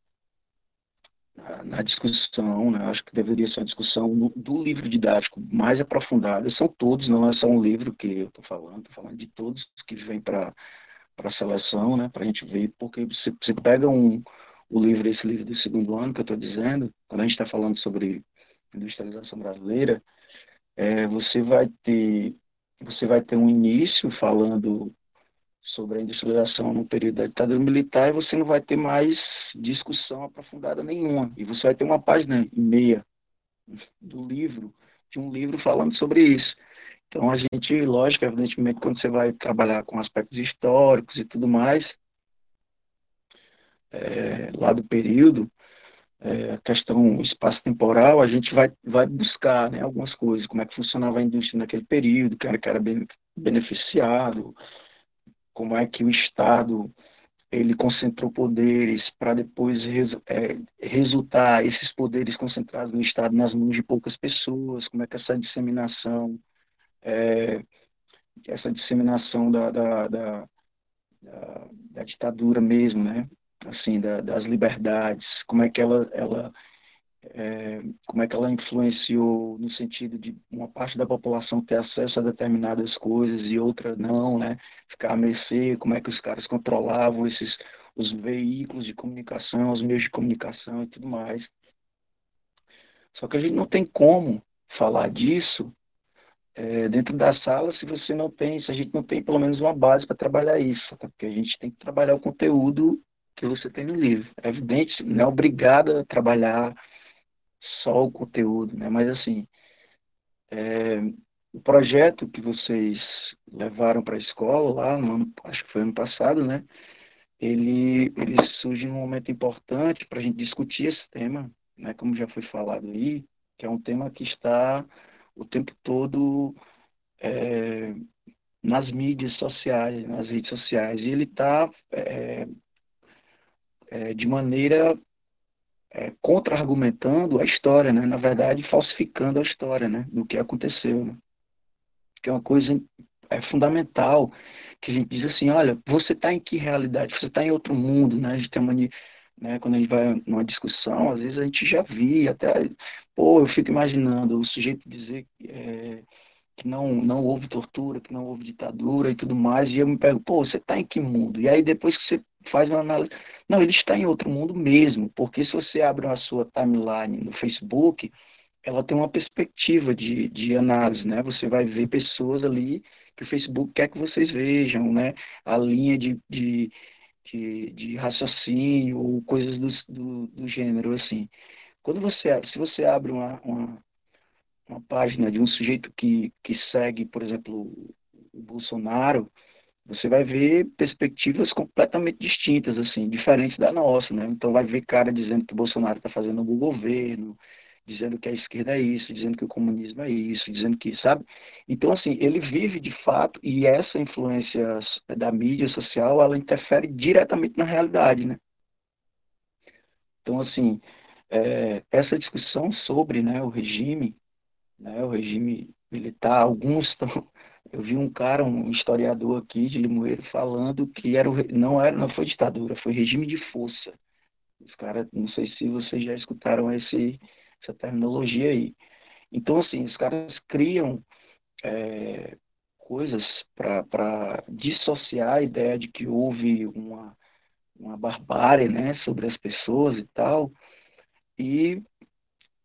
na, discussão, né? acho que deveria ser uma discussão no, do livro didático mais aprofundada. São todos, não é só um livro que eu estou falando, estou falando de todos que vêm para a seleção, né? para a gente ver, porque você, você pega um, o livro, esse livro do segundo ano que eu estou dizendo, quando a gente está falando sobre industrialização brasileira, é, você vai ter você vai ter um início falando sobre a industrialização no período da ditadura militar e você não vai ter mais discussão aprofundada nenhuma. E você vai ter uma página e meia do livro, de um livro falando sobre isso. Então, a gente, lógico, evidentemente, quando você vai trabalhar com aspectos históricos e tudo mais, é, lá do período, é, a questão espaço-temporal, a gente vai, vai buscar né, algumas coisas, como é que funcionava a indústria naquele período, que era, que era beneficiado, como é que o Estado ele concentrou poderes para depois é, resultar esses poderes concentrados no Estado nas mãos de poucas pessoas, como é que essa disseminação, é, essa disseminação da, da, da, da, ditadura mesmo, né? assim, da, das liberdades, como é que ela, ela é, como é que ela influenciou no sentido de uma parte da população ter acesso a determinadas coisas e outra não, né? Ficar a mercê, como é que os caras controlavam esses os veículos de comunicação, os meios de comunicação e tudo mais. Só que a gente não tem como falar disso é, dentro da sala se você não tem, se a gente não tem pelo menos uma base para trabalhar isso, tá? porque a gente tem que trabalhar o conteúdo que você tem no livro. É evidente, não é obrigado a trabalhar só o conteúdo, né? Mas assim, é, o projeto que vocês levaram para a escola lá, no ano, acho que foi ano passado, né? Ele, ele surge num momento importante para a gente discutir esse tema, né? Como já foi falado aí, que é um tema que está o tempo todo é, nas mídias sociais, nas redes sociais, e ele está é, é, de maneira contra-argumentando a história, né? na verdade, falsificando a história né? do que aconteceu. Né? Que é uma coisa é, fundamental, que a gente diz assim, olha, você está em que realidade? Você está em outro mundo, né? A gente tem uma né, quando a gente vai numa discussão, às vezes a gente já via, até, pô, eu fico imaginando o sujeito dizer é, que não, não houve tortura, que não houve ditadura e tudo mais, e eu me pergunto, pô, você está em que mundo? E aí depois que você faz uma análise, não, ele está em outro mundo mesmo, porque se você abre a sua timeline no Facebook, ela tem uma perspectiva de, de análise, né? Você vai ver pessoas ali que o Facebook quer que vocês vejam, né? A linha de, de, de, de raciocínio ou coisas do, do, do, gênero, assim. Quando você, se você abre uma, uma, uma página de um sujeito que, que segue, por exemplo, o Bolsonaro, você vai ver perspectivas completamente distintas, assim, diferentes da nossa, né? Então vai ver cara dizendo que o Bolsonaro está fazendo o governo, dizendo que a esquerda é isso, dizendo que o comunismo é isso, dizendo que, sabe? Então, assim, ele vive de fato, e essa influência da mídia social, ela interfere diretamente na realidade, né? Então, assim, é, essa discussão sobre né, o regime, né, o regime militar, alguns estão eu vi um cara, um historiador aqui de Limoeiro, falando que era o, não era, não foi ditadura, foi regime de força. Os caras, não sei se vocês já escutaram esse, essa terminologia aí. Então, assim, os caras criam é, coisas para dissociar a ideia de que houve uma, uma barbárie né, sobre as pessoas e tal, e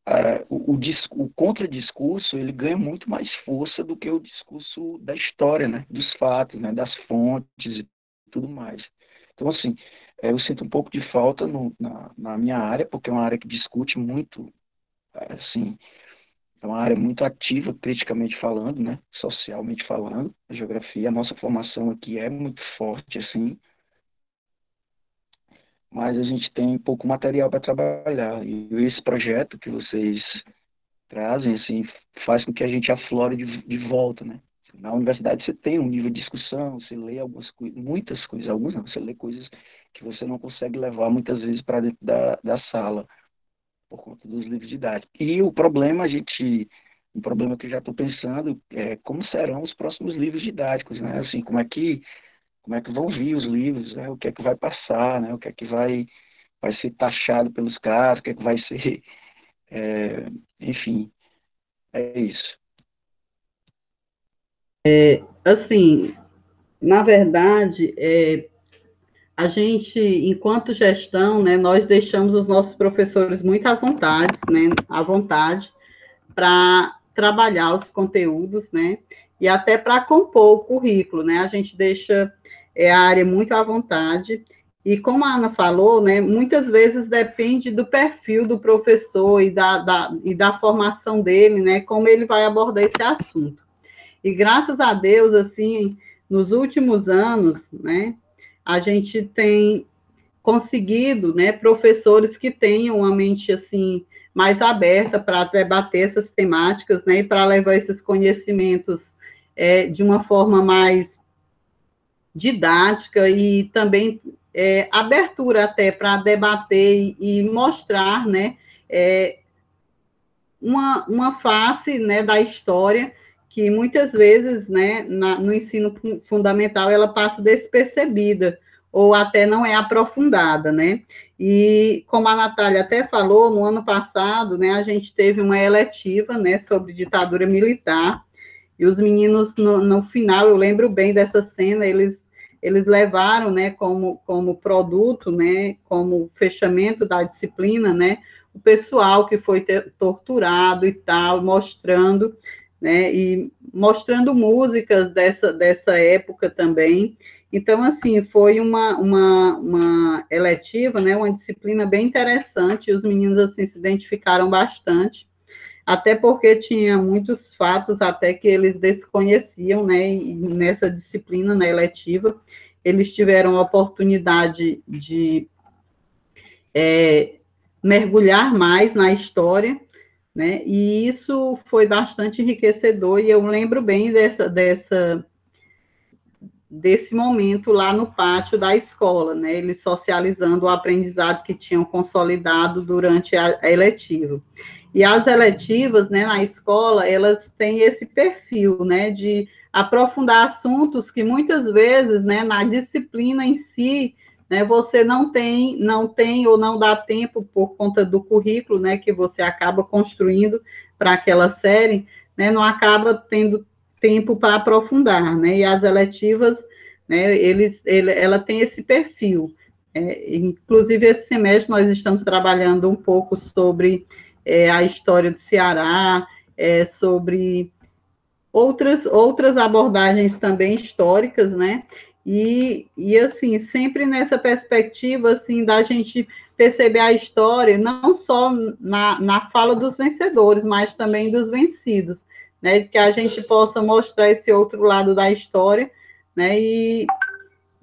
é, o, o, o contradiscurso ele ganha muito mais força do que o discurso da história, né, dos fatos, né, das fontes e tudo mais. Então, assim, é, eu sinto um pouco de falta no, na, na minha área, porque é uma área que discute muito assim, é uma área muito ativa, criticamente falando, né, socialmente falando, a geografia, a nossa formação aqui é muito forte, assim, mas a gente tem pouco material para trabalhar, e esse projeto que vocês trazem, assim, faz com que a gente aflore de, de volta, né, na universidade você tem um nível de discussão, você lê algumas coisas, muitas coisas, algumas não, você lê coisas que você não consegue levar muitas vezes para dentro da, da sala por conta dos livros didáticos. E o problema, a gente, um problema que eu já estou pensando é como serão os próximos livros didáticos, né? Assim, como é que, como é que vão vir os livros, né? O que é que vai passar, né? O que é que vai, vai ser taxado pelos caras, o que é que vai ser, é, enfim, é isso. É, assim, na verdade, é, a gente, enquanto gestão, né, nós deixamos os nossos professores muito à vontade, né, à vontade, para trabalhar os conteúdos, né, e até para compor o currículo, né, a gente deixa é, a área muito à vontade, e como a Ana falou, né, muitas vezes depende do perfil do professor e da, da, e da formação dele, né, como ele vai abordar esse assunto. E graças a Deus, assim, nos últimos anos, né, a gente tem conseguido, né, professores que tenham uma mente assim mais aberta para debater essas temáticas, né, e para levar esses conhecimentos é, de uma forma mais didática e também é, abertura até para debater e, mostrar, né, é, uma, uma face, né, da história que muitas vezes, né, na, no ensino fundamental, ela passa despercebida ou até não é aprofundada, né? E como a Natália até falou, no ano passado, né, a gente teve uma eletiva, né, sobre ditadura militar, e os meninos, no, no final, eu lembro bem dessa cena, eles eles levaram, né, como, como produto, né, como fechamento da disciplina, né, o pessoal que foi ter, torturado e tal, mostrando né? E mostrando músicas dessa, dessa época também. Então, assim, foi uma, uma, uma eletiva, né? Uma disciplina bem interessante, os meninos, assim, se identificaram bastante, até porque tinha muitos fatos até que eles desconheciam, né? E nessa disciplina, na eletiva, eles tiveram a oportunidade de é, mergulhar mais na história, né? E isso foi bastante enriquecedor, e eu lembro bem dessa, dessa, desse momento lá no pátio da escola, né? Eles socializando o aprendizado que tinham consolidado durante a, a eletiva. E as eletivas, né, na escola, elas têm esse perfil, né, de aprofundar assuntos que muitas vezes, né, na disciplina em si, né, você não tem, não tem ou não dá tempo por conta do currículo, né, que você acaba construindo para aquela série, né, não acaba tendo tempo para aprofundar, né, e as eletivas, né, eles, ele, ela tem esse perfil. É, inclusive, esse semestre nós estamos trabalhando um pouco sobre é, a história do Ceará, é, sobre outras, outras abordagens também históricas, né, e, e assim, sempre nessa perspectiva, assim, da gente perceber a história, não só na, na fala dos vencedores, mas também dos vencidos, né? Que a gente possa mostrar esse outro lado da história, né? E,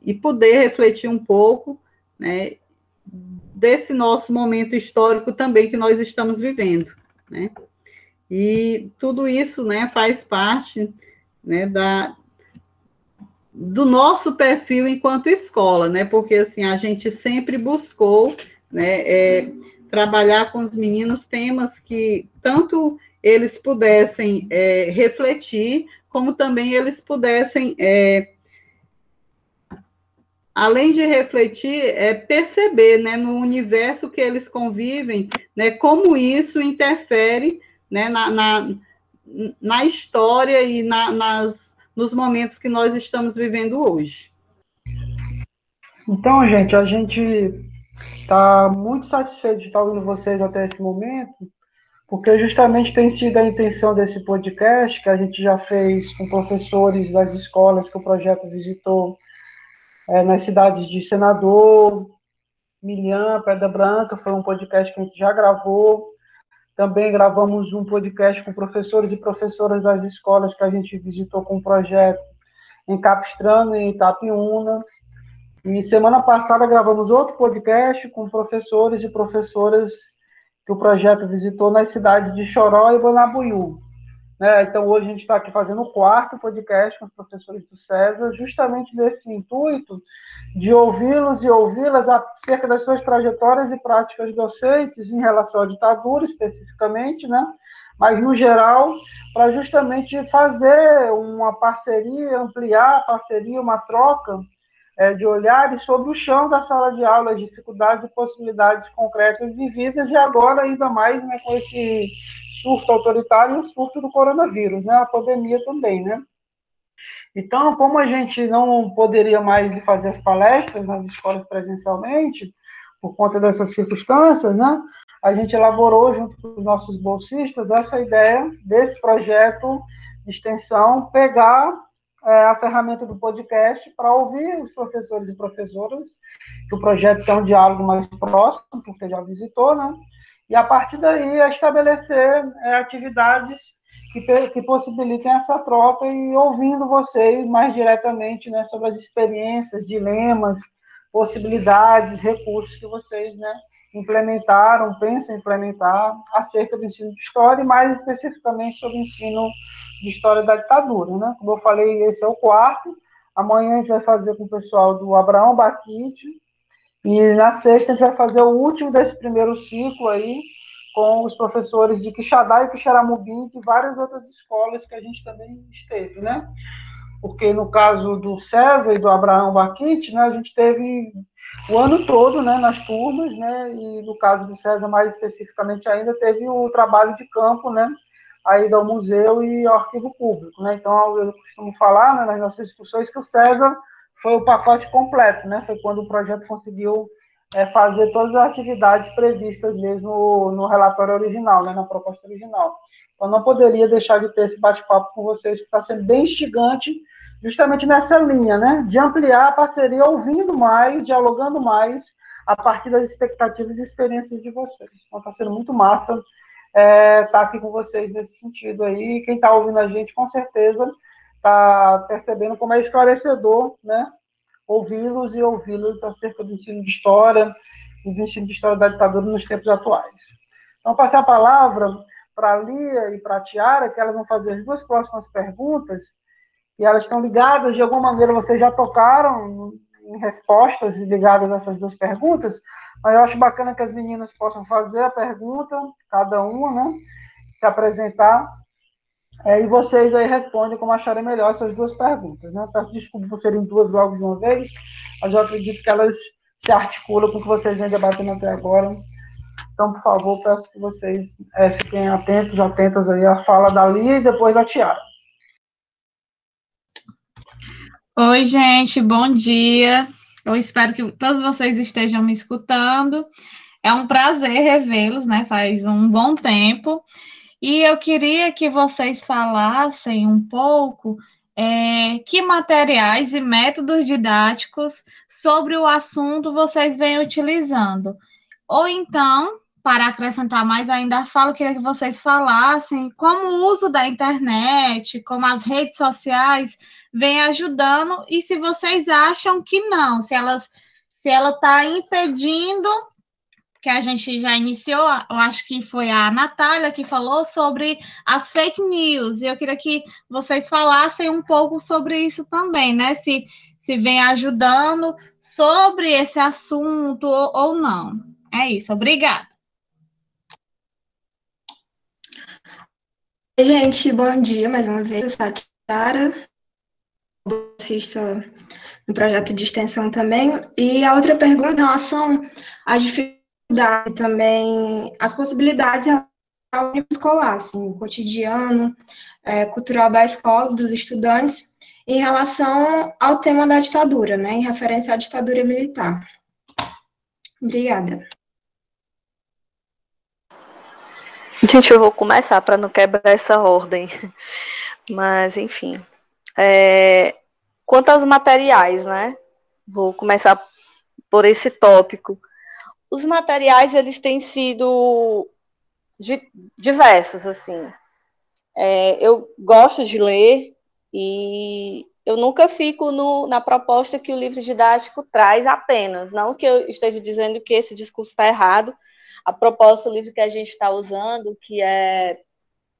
e poder refletir um pouco, né? Desse nosso momento histórico também que nós estamos vivendo, né? E tudo isso, né, faz parte, né, da, do nosso perfil enquanto escola, né? Porque assim a gente sempre buscou, né, é, trabalhar com os meninos temas que tanto eles pudessem é, refletir, como também eles pudessem, é, além de refletir, é, perceber, né, no universo que eles convivem, né, como isso interfere, né, na, na, na história e na, nas nos momentos que nós estamos vivendo hoje. Então, gente, a gente está muito satisfeito de estar ouvindo vocês até esse momento, porque justamente tem sido a intenção desse podcast que a gente já fez com professores das escolas que o projeto visitou é, nas cidades de Senador, Milhã, Pedra Branca, foi um podcast que a gente já gravou. Também gravamos um podcast com professores e professoras das escolas que a gente visitou com o um projeto em Capistrano e Itapiúna. E semana passada gravamos outro podcast com professores e professoras que o projeto visitou nas cidades de Choró e Bonabuiú. Né? Então, hoje a gente está aqui fazendo o quarto podcast com os professores do César, justamente nesse intuito de ouvi-los e ouvi-las acerca das suas trajetórias e práticas docentes em relação à ditadura, especificamente, né? mas, no geral, para justamente fazer uma parceria, ampliar a parceria, uma troca é, de olhares sobre o chão da sala de aula, as dificuldades e possibilidades concretas vividas, e agora, ainda mais né, com esse surto autoritário e o surto do coronavírus, né? A pandemia também, né? Então, como a gente não poderia mais fazer as palestras nas escolas presencialmente, por conta dessas circunstâncias, né? A gente elaborou, junto com os nossos bolsistas, essa ideia desse projeto de extensão, pegar é, a ferramenta do podcast para ouvir os professores e professoras, que o projeto tem um diálogo mais próximo, porque já visitou, né? E a partir daí estabelecer é, atividades que, que, possibilitem essa troca e ouvindo vocês mais diretamente né, sobre as experiências, dilemas, possibilidades, recursos que vocês né, implementaram, pensam implementar acerca do ensino de história e mais especificamente sobre o ensino de história da ditadura. Né? Como eu falei, esse é o quarto. Amanhã a gente vai fazer com o pessoal do Abraão Baquite, e na sexta a gente vai fazer o último desse primeiro ciclo aí, com os professores de Quixadá e Quixaramubim e várias outras escolas que a gente também esteve, né? Porque no caso do César e do Abraão Baquite, né, a gente teve o ano todo, né, nas turmas, né, e no caso do César mais especificamente ainda teve o trabalho de campo, né, aí do museu e ao arquivo público, né? Então eu costumo falar né, nas nossas discussões que o César foi o pacote completo, né? Foi quando o projeto conseguiu é, fazer todas as atividades previstas mesmo no relatório original, né? Na proposta original. Então, não poderia deixar de ter esse bate-papo com vocês, que está sendo bem instigante, justamente nessa linha, né? De ampliar a parceria, ouvindo mais, dialogando mais, a partir das expectativas e experiências de vocês. Então, está sendo muito massa estar é, tá aqui com vocês nesse sentido aí. Quem está ouvindo a gente, com certeza, está percebendo como é esclarecedor, né? Ouvi-los e ouvi-los acerca do ensino de história do ensino de história da ditadura nos tempos atuais. Então, passar a palavra para a Lia e para a Tiara, que elas vão fazer as duas próximas perguntas, e elas estão ligadas, de alguma maneira vocês já tocaram em respostas ligadas a essas duas perguntas, mas eu acho bacana que as meninas possam fazer a pergunta, cada uma, né? Se apresentar, é, e vocês aí respondem como acharem melhor essas duas perguntas, né? Peço desculpa por serem duas logo de uma vez, mas eu acredito que elas se articulam com o que vocês vêm debatendo até agora. Então, por favor, peço que vocês é, fiquem atentos, atentas aí à fala da Lia e depois da Tiara. Oi, gente, bom dia. Eu espero que todos vocês estejam me escutando. É um prazer revê-los, né? Faz um bom tempo. E eu queria que vocês falassem um pouco é, que materiais e métodos didáticos sobre o assunto vocês vêm utilizando. Ou então, para acrescentar mais ainda a fala, eu queria que vocês falassem como o uso da internet, como as redes sociais vem ajudando e se vocês acham que não, se elas se ela está impedindo que a gente já iniciou, eu acho que foi a Natália que falou sobre as fake news, e eu queria que vocês falassem um pouco sobre isso também, né? Se, se vem ajudando sobre esse assunto ou, ou não. É isso, obrigada. Gente, bom dia mais uma vez. Eu sou a Tiara, bolsista no projeto de extensão também. E a outra pergunta em relação às dificuldades também, as possibilidades ao escolar, assim, o cotidiano, é, cultural da escola, dos estudantes, em relação ao tema da ditadura, né, em referência à ditadura militar. Obrigada. Gente, eu vou começar para não quebrar essa ordem. Mas, enfim. É, quanto aos materiais, né? Vou começar por esse tópico. Os materiais, eles têm sido diversos, assim. É, eu gosto de ler e eu nunca fico no, na proposta que o livro didático traz apenas. Não que eu esteja dizendo que esse discurso está errado, a proposta do livro que a gente está usando, que é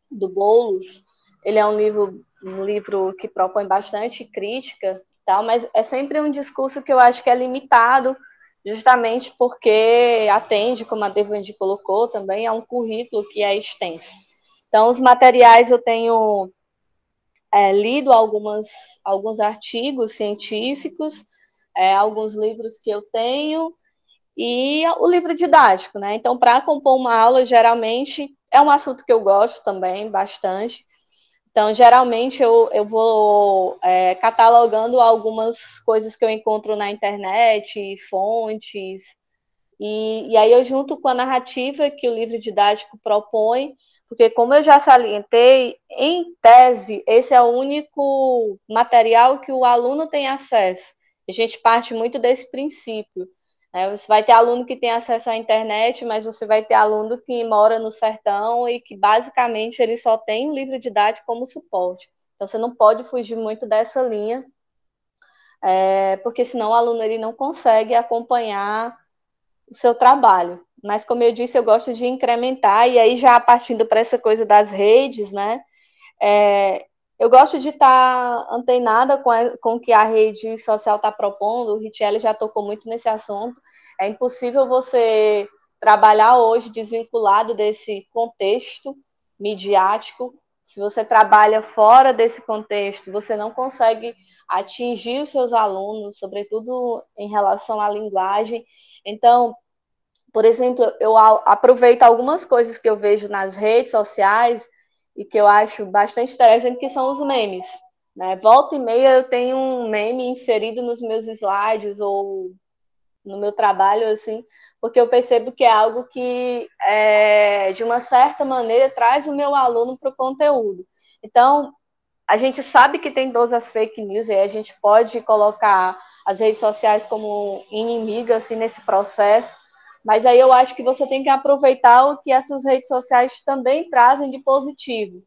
do Boulos, ele é um livro, um livro que propõe bastante crítica, tal, mas é sempre um discurso que eu acho que é limitado, justamente porque atende, como a Devandi colocou também, a um currículo que é extenso. Então, os materiais eu tenho é, lido algumas, alguns artigos científicos, é, alguns livros que eu tenho, e o livro didático, né? Então, para compor uma aula, geralmente, é um assunto que eu gosto também bastante. Então, geralmente, eu, eu vou é, catalogando algumas coisas que eu encontro na internet, fontes, e, e aí eu junto com a narrativa que o livro didático propõe, porque, como eu já salientei, em tese, esse é o único material que o aluno tem acesso. A gente parte muito desse princípio. É, você vai ter aluno que tem acesso à internet, mas você vai ter aluno que mora no sertão e que basicamente ele só tem o livro didático como suporte. Então você não pode fugir muito dessa linha, é, porque senão o aluno ele não consegue acompanhar o seu trabalho. Mas como eu disse, eu gosto de incrementar e aí já partindo para essa coisa das redes, né? É, eu gosto de estar tá antenada com, a, com o que a rede social está propondo, o Richelle já tocou muito nesse assunto. É impossível você trabalhar hoje desvinculado desse contexto midiático. Se você trabalha fora desse contexto, você não consegue atingir os seus alunos, sobretudo em relação à linguagem. Então, por exemplo, eu aproveito algumas coisas que eu vejo nas redes sociais e que eu acho bastante interessante, que são os memes. Né? Volta e meia eu tenho um meme inserido nos meus slides ou no meu trabalho, assim, porque eu percebo que é algo que, é, de uma certa maneira, traz o meu aluno para o conteúdo. Então, a gente sabe que tem todas as fake news, e a gente pode colocar as redes sociais como inimigas assim, nesse processo, mas aí eu acho que você tem que aproveitar o que essas redes sociais também trazem de positivo.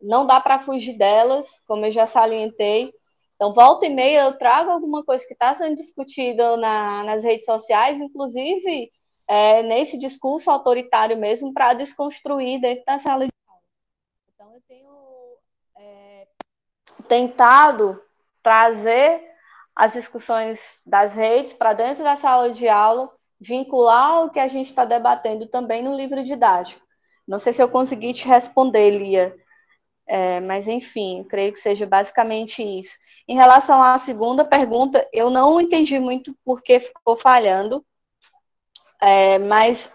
Não dá para fugir delas, como eu já salientei. Então, volta e meia eu trago alguma coisa que está sendo discutida na, nas redes sociais, inclusive é, nesse discurso autoritário mesmo, para desconstruir dentro da sala de aula. Então, eu tenho tentado trazer as discussões das redes para dentro da sala de aula, vincular o que a gente está debatendo também no livro didático. Não sei se eu consegui te responder, Lia, é, mas enfim, creio que seja basicamente isso. Em relação à segunda pergunta, eu não entendi muito por que ficou falhando, é, mas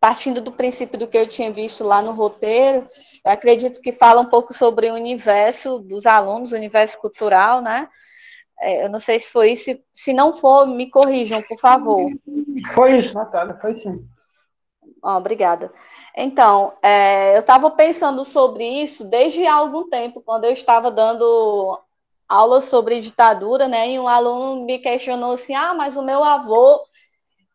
partindo do princípio do que eu tinha visto lá no roteiro, eu acredito que fala um pouco sobre o universo dos alunos, o universo cultural, né? É, eu não sei se foi isso, se não for, me corrijam, por favor. Foi isso, Natália, foi sim. Oh, obrigada. Então, é, eu estava pensando sobre isso desde há algum tempo, quando eu estava dando aula sobre ditadura, né? E um aluno me questionou assim: ah, mas o meu avô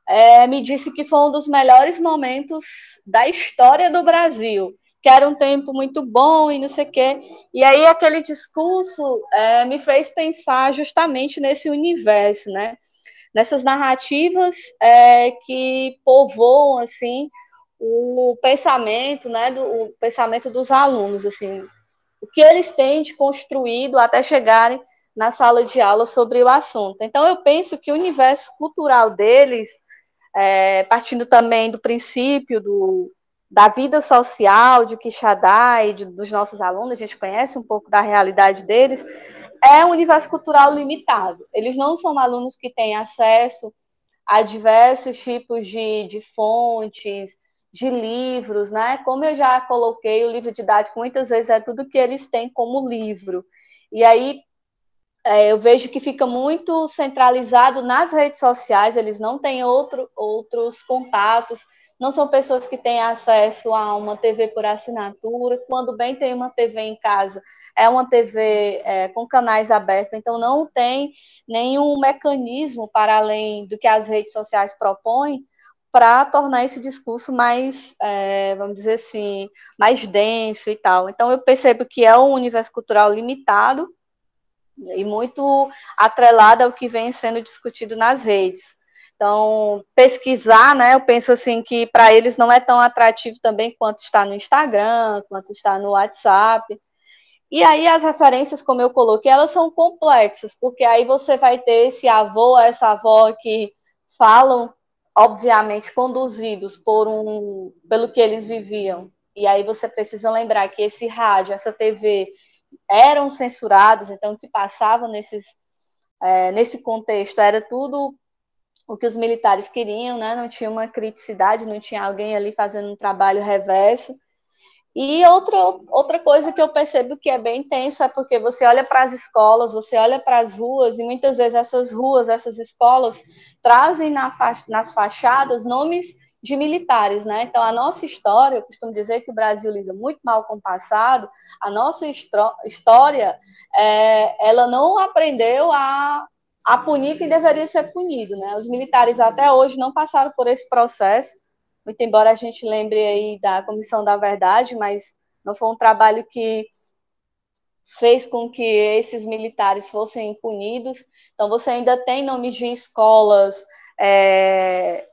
é, me disse que foi um dos melhores momentos da história do Brasil, que era um tempo muito bom e não sei o quê. E aí aquele discurso é, me fez pensar justamente nesse universo, né? nessas narrativas é, que povoam assim o pensamento, né, do o pensamento dos alunos, assim, o que eles têm de construído até chegarem na sala de aula sobre o assunto. Então, eu penso que o universo cultural deles, é, partindo também do princípio do, da vida social de Quixadá e de, dos nossos alunos, a gente conhece um pouco da realidade deles, é um universo cultural limitado. Eles não são alunos que têm acesso a diversos tipos de, de fontes, de livros, né? Como eu já coloquei, o livro didático muitas vezes é tudo que eles têm como livro. E aí é, eu vejo que fica muito centralizado nas redes sociais, eles não têm outro, outros contatos não são pessoas que têm acesso a uma TV por assinatura, quando bem tem uma TV em casa, é uma TV é, com canais abertos, então não tem nenhum mecanismo para além do que as redes sociais propõem para tornar esse discurso mais, é, vamos dizer assim, mais denso e tal. Então eu percebo que é um universo cultural limitado e muito atrelado ao que vem sendo discutido nas redes. Então, pesquisar, né? Eu penso assim que para eles não é tão atrativo também quanto está no Instagram, quanto está no WhatsApp. E aí as referências, como eu coloquei, elas são complexas, porque aí você vai ter esse avô, essa avó que falam, obviamente, conduzidos por um, pelo que eles viviam. E aí você precisa lembrar que esse rádio, essa TV eram censurados, então o que passava nesses, é, nesse contexto era tudo o que os militares queriam, né? Não tinha uma criticidade, não tinha alguém ali fazendo um trabalho reverso. E outra, outra coisa que eu percebo que é bem tenso é porque você olha para as escolas, você olha para as ruas, e muitas vezes essas ruas, essas escolas, trazem na fa nas fachadas nomes de militares, né? Então, a nossa história, eu costumo dizer que o Brasil lida muito mal com o passado, a nossa história, é, ela não aprendeu a a punir quem deveria ser punido, né? Os militares até hoje não passaram por esse processo, muito embora a gente lembre aí da Comissão da Verdade, mas não foi um trabalho que fez com que esses militares fossem punidos. Então, você ainda tem nomes de escolas é,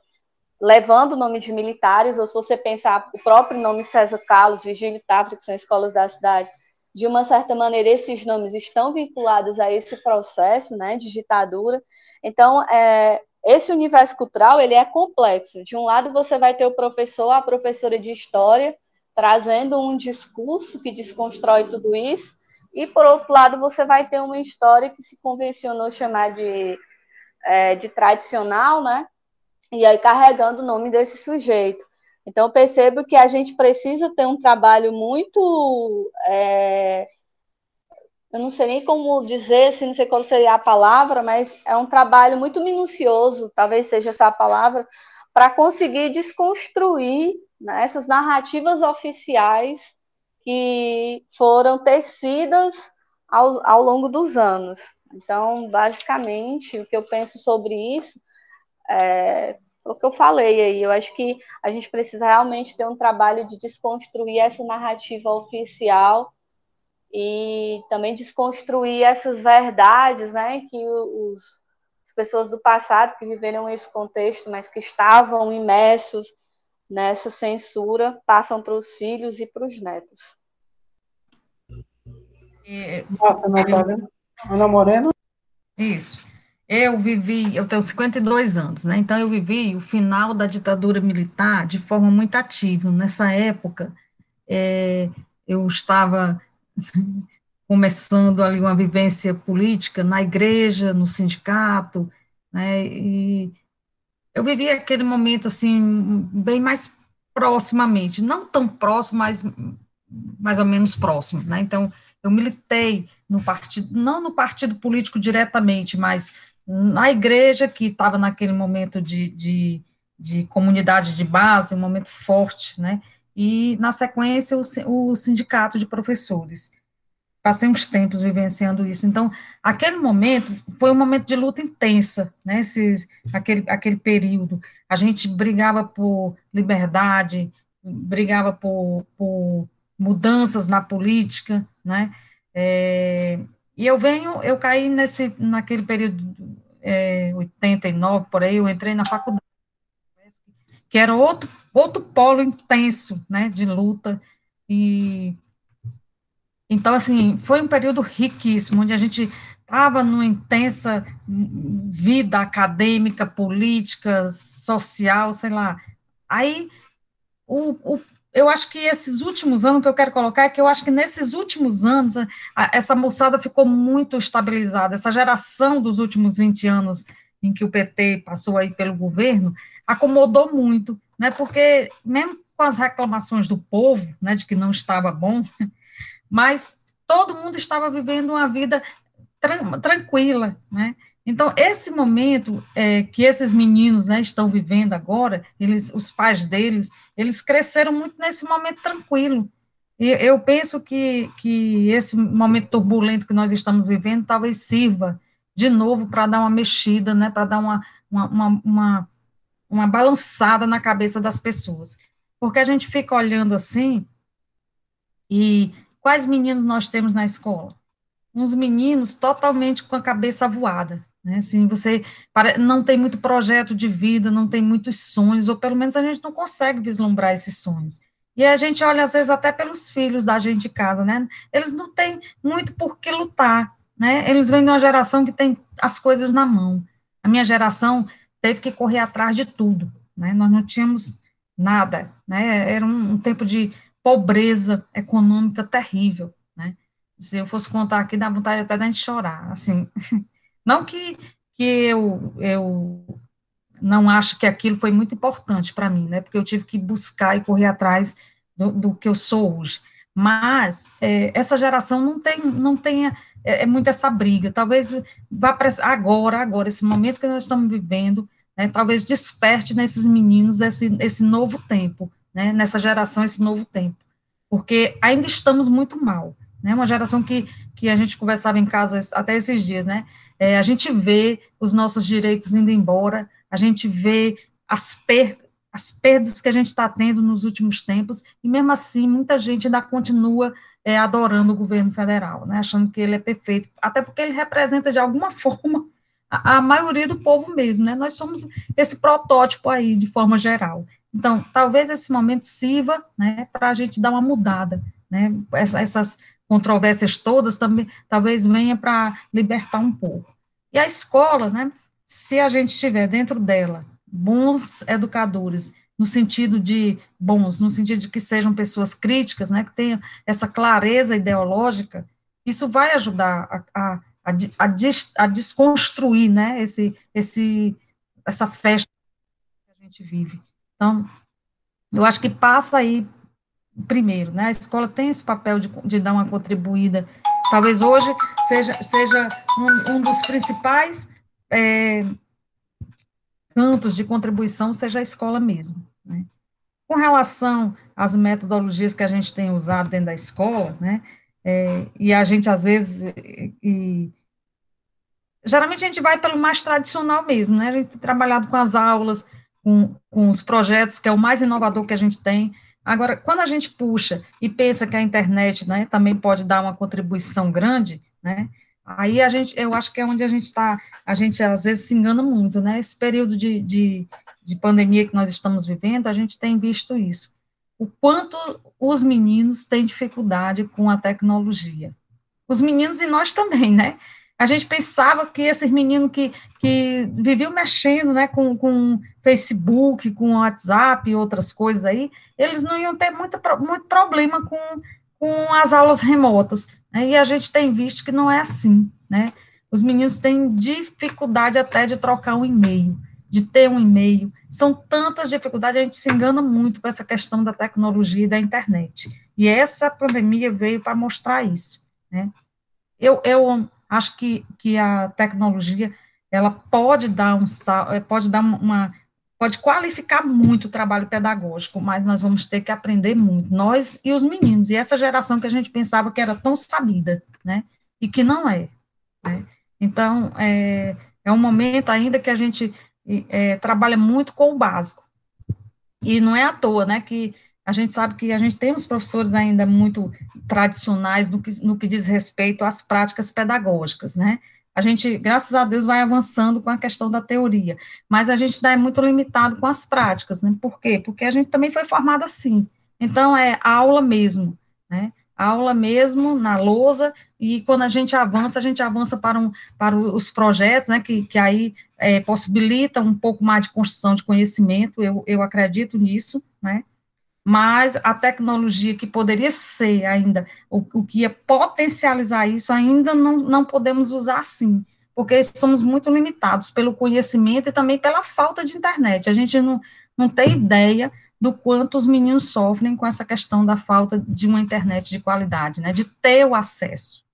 levando o nome de militares, ou se você pensar o próprio nome César Carlos, Vigílio Tafra, que são escolas da cidade, de uma certa maneira, esses nomes estão vinculados a esse processo né, de ditadura. Então, é, esse universo cultural ele é complexo. De um lado, você vai ter o professor, a professora de história, trazendo um discurso que desconstrói tudo isso, e, por outro lado, você vai ter uma história que se convencionou chamar de, é, de tradicional, né? E aí carregando o nome desse sujeito. Então, percebo que a gente precisa ter um trabalho muito. É, eu não sei nem como dizer, se não sei qual seria a palavra, mas é um trabalho muito minucioso, talvez seja essa a palavra, para conseguir desconstruir né, essas narrativas oficiais que foram tecidas ao, ao longo dos anos. Então, basicamente, o que eu penso sobre isso é, o que eu falei aí. Eu acho que a gente precisa realmente ter um trabalho de desconstruir essa narrativa oficial e também desconstruir essas verdades, né, que os, as pessoas do passado que viveram esse contexto, mas que estavam imersos nessa censura, passam para os filhos e para os netos. Nossa, Natália. Ana Moreno? Isso. Eu vivi, eu tenho 52 anos, né? Então eu vivi o final da ditadura militar de forma muito ativa. Nessa época, é, eu estava começando ali uma vivência política na igreja, no sindicato, né? E eu vivi aquele momento assim bem mais proximamente, não tão próximo, mas mais ou menos próximo, né? Então eu militei no partido, não no partido político diretamente, mas na igreja, que estava naquele momento de, de, de, comunidade de base, um momento forte, né? E, na sequência, o, o sindicato de professores. Passei uns tempos vivenciando isso. Então, aquele momento foi um momento de luta intensa, né? Esses, aquele, aquele período. A gente brigava por liberdade, brigava por, por mudanças na política, né? É, e eu venho, eu caí nesse, naquele período, é, 89, por aí, eu entrei na faculdade, que era outro, outro polo intenso, né, de luta, e, então, assim, foi um período riquíssimo, onde a gente estava numa intensa vida acadêmica, política, social, sei lá, aí o, o eu acho que esses últimos anos, o que eu quero colocar é que eu acho que nesses últimos anos, a, essa moçada ficou muito estabilizada, essa geração dos últimos 20 anos em que o PT passou aí pelo governo, acomodou muito, né, porque mesmo com as reclamações do povo, né, de que não estava bom, mas todo mundo estava vivendo uma vida tran tranquila, né, então, esse momento é, que esses meninos né, estão vivendo agora, eles, os pais deles, eles cresceram muito nesse momento tranquilo. E eu penso que, que esse momento turbulento que nós estamos vivendo talvez sirva de novo para dar uma mexida, né, para dar uma, uma, uma, uma, uma balançada na cabeça das pessoas. Porque a gente fica olhando assim, e quais meninos nós temos na escola? Uns meninos totalmente com a cabeça voada, né? Assim, você não tem muito projeto de vida, não tem muitos sonhos, ou pelo menos a gente não consegue vislumbrar esses sonhos. E a gente olha, às vezes, até pelos filhos da gente de casa, né? Eles não têm muito por que lutar, né? Eles vêm de uma geração que tem as coisas na mão. A minha geração teve que correr atrás de tudo, né? Nós não tínhamos nada, né? Era um, um tempo de pobreza econômica terrível, né? Se eu fosse contar aqui, dá vontade até da gente chorar, assim. Não que, que eu, eu não acho que aquilo foi muito importante para mim, né? Porque eu tive que buscar e correr atrás do, do que eu sou hoje. Mas é, essa geração não tem, não tenha é, é muito essa briga. Talvez vá para agora, agora, esse momento que nós estamos vivendo, né, talvez desperte nesses meninos esse, esse novo tempo, né, nessa geração, esse novo tempo. Porque ainda estamos muito mal. Né, uma geração que, que a gente conversava em casa até esses dias, né? É, a gente vê os nossos direitos indo embora, a gente vê as, as perdas que a gente está tendo nos últimos tempos, e mesmo assim, muita gente ainda continua é, adorando o governo federal, né, achando que ele é perfeito, até porque ele representa, de alguma forma, a, a maioria do povo mesmo, né, nós somos esse protótipo aí, de forma geral. Então, talvez esse momento sirva, né, para a gente dar uma mudada, né, essas controvérsias todas também talvez venha para libertar um pouco. E a escola, né, se a gente tiver dentro dela bons educadores, no sentido de bons, no sentido de que sejam pessoas críticas, né, que tenham essa clareza ideológica, isso vai ajudar a, a, a, des, a desconstruir, né, esse, esse, essa festa que a gente vive. Então, eu acho que passa aí primeiro, né? A escola tem esse papel de, de dar uma contribuída. Talvez hoje seja, seja um, um dos principais é, campos de contribuição seja a escola mesmo. Né? Com relação às metodologias que a gente tem usado dentro da escola, né? É, e a gente às vezes e, geralmente a gente vai pelo mais tradicional mesmo, né? A gente tem trabalhado com as aulas, com, com os projetos, que é o mais inovador que a gente tem, Agora, quando a gente puxa e pensa que a internet né, também pode dar uma contribuição grande, né, aí a gente, eu acho que é onde a gente está, a gente às vezes se engana muito, né, esse período de, de, de pandemia que nós estamos vivendo, a gente tem visto isso, o quanto os meninos têm dificuldade com a tecnologia, os meninos e nós também, né? A gente pensava que esses meninos que, que viviam mexendo né, com, com Facebook, com WhatsApp e outras coisas aí, eles não iam ter muito, muito problema com, com as aulas remotas. Né? E a gente tem visto que não é assim, né? Os meninos têm dificuldade até de trocar um e-mail, de ter um e-mail. São tantas dificuldades, a gente se engana muito com essa questão da tecnologia e da internet. E essa pandemia veio para mostrar isso, né? Eu, eu acho que, que a tecnologia, ela pode dar um eh, pode dar uma pode qualificar muito o trabalho pedagógico, mas nós vamos ter que aprender muito, nós e os meninos, e essa geração que a gente pensava que era tão sabida, né, e que não é, né? Então, é, é um momento ainda que a gente é, trabalha muito com o básico. E não é à toa, né, que a gente sabe que a gente tem uns professores ainda muito tradicionais no que, no que diz respeito às práticas pedagógicas, né? A gente, graças a Deus, vai avançando com a questão da teoria, mas a gente é muito limitado com as práticas, né? Por quê? Porque a gente também foi formado assim. Então, é aula mesmo, né? aula mesmo na lousa, e quando a gente avança, a gente avança para, um, para os projetos, né, que, que aí é, possibilitam um pouco mais de construção de conhecimento, eu, eu acredito nisso, né, mas a tecnologia que poderia ser ainda, o, o que ia potencializar isso, ainda não, não podemos usar assim, porque somos muito limitados pelo conhecimento e também pela falta de internet, a gente não, não tem ideia do quanto os meninos sofrem com essa questão da falta de uma internet de qualidade, né, de ter o acesso.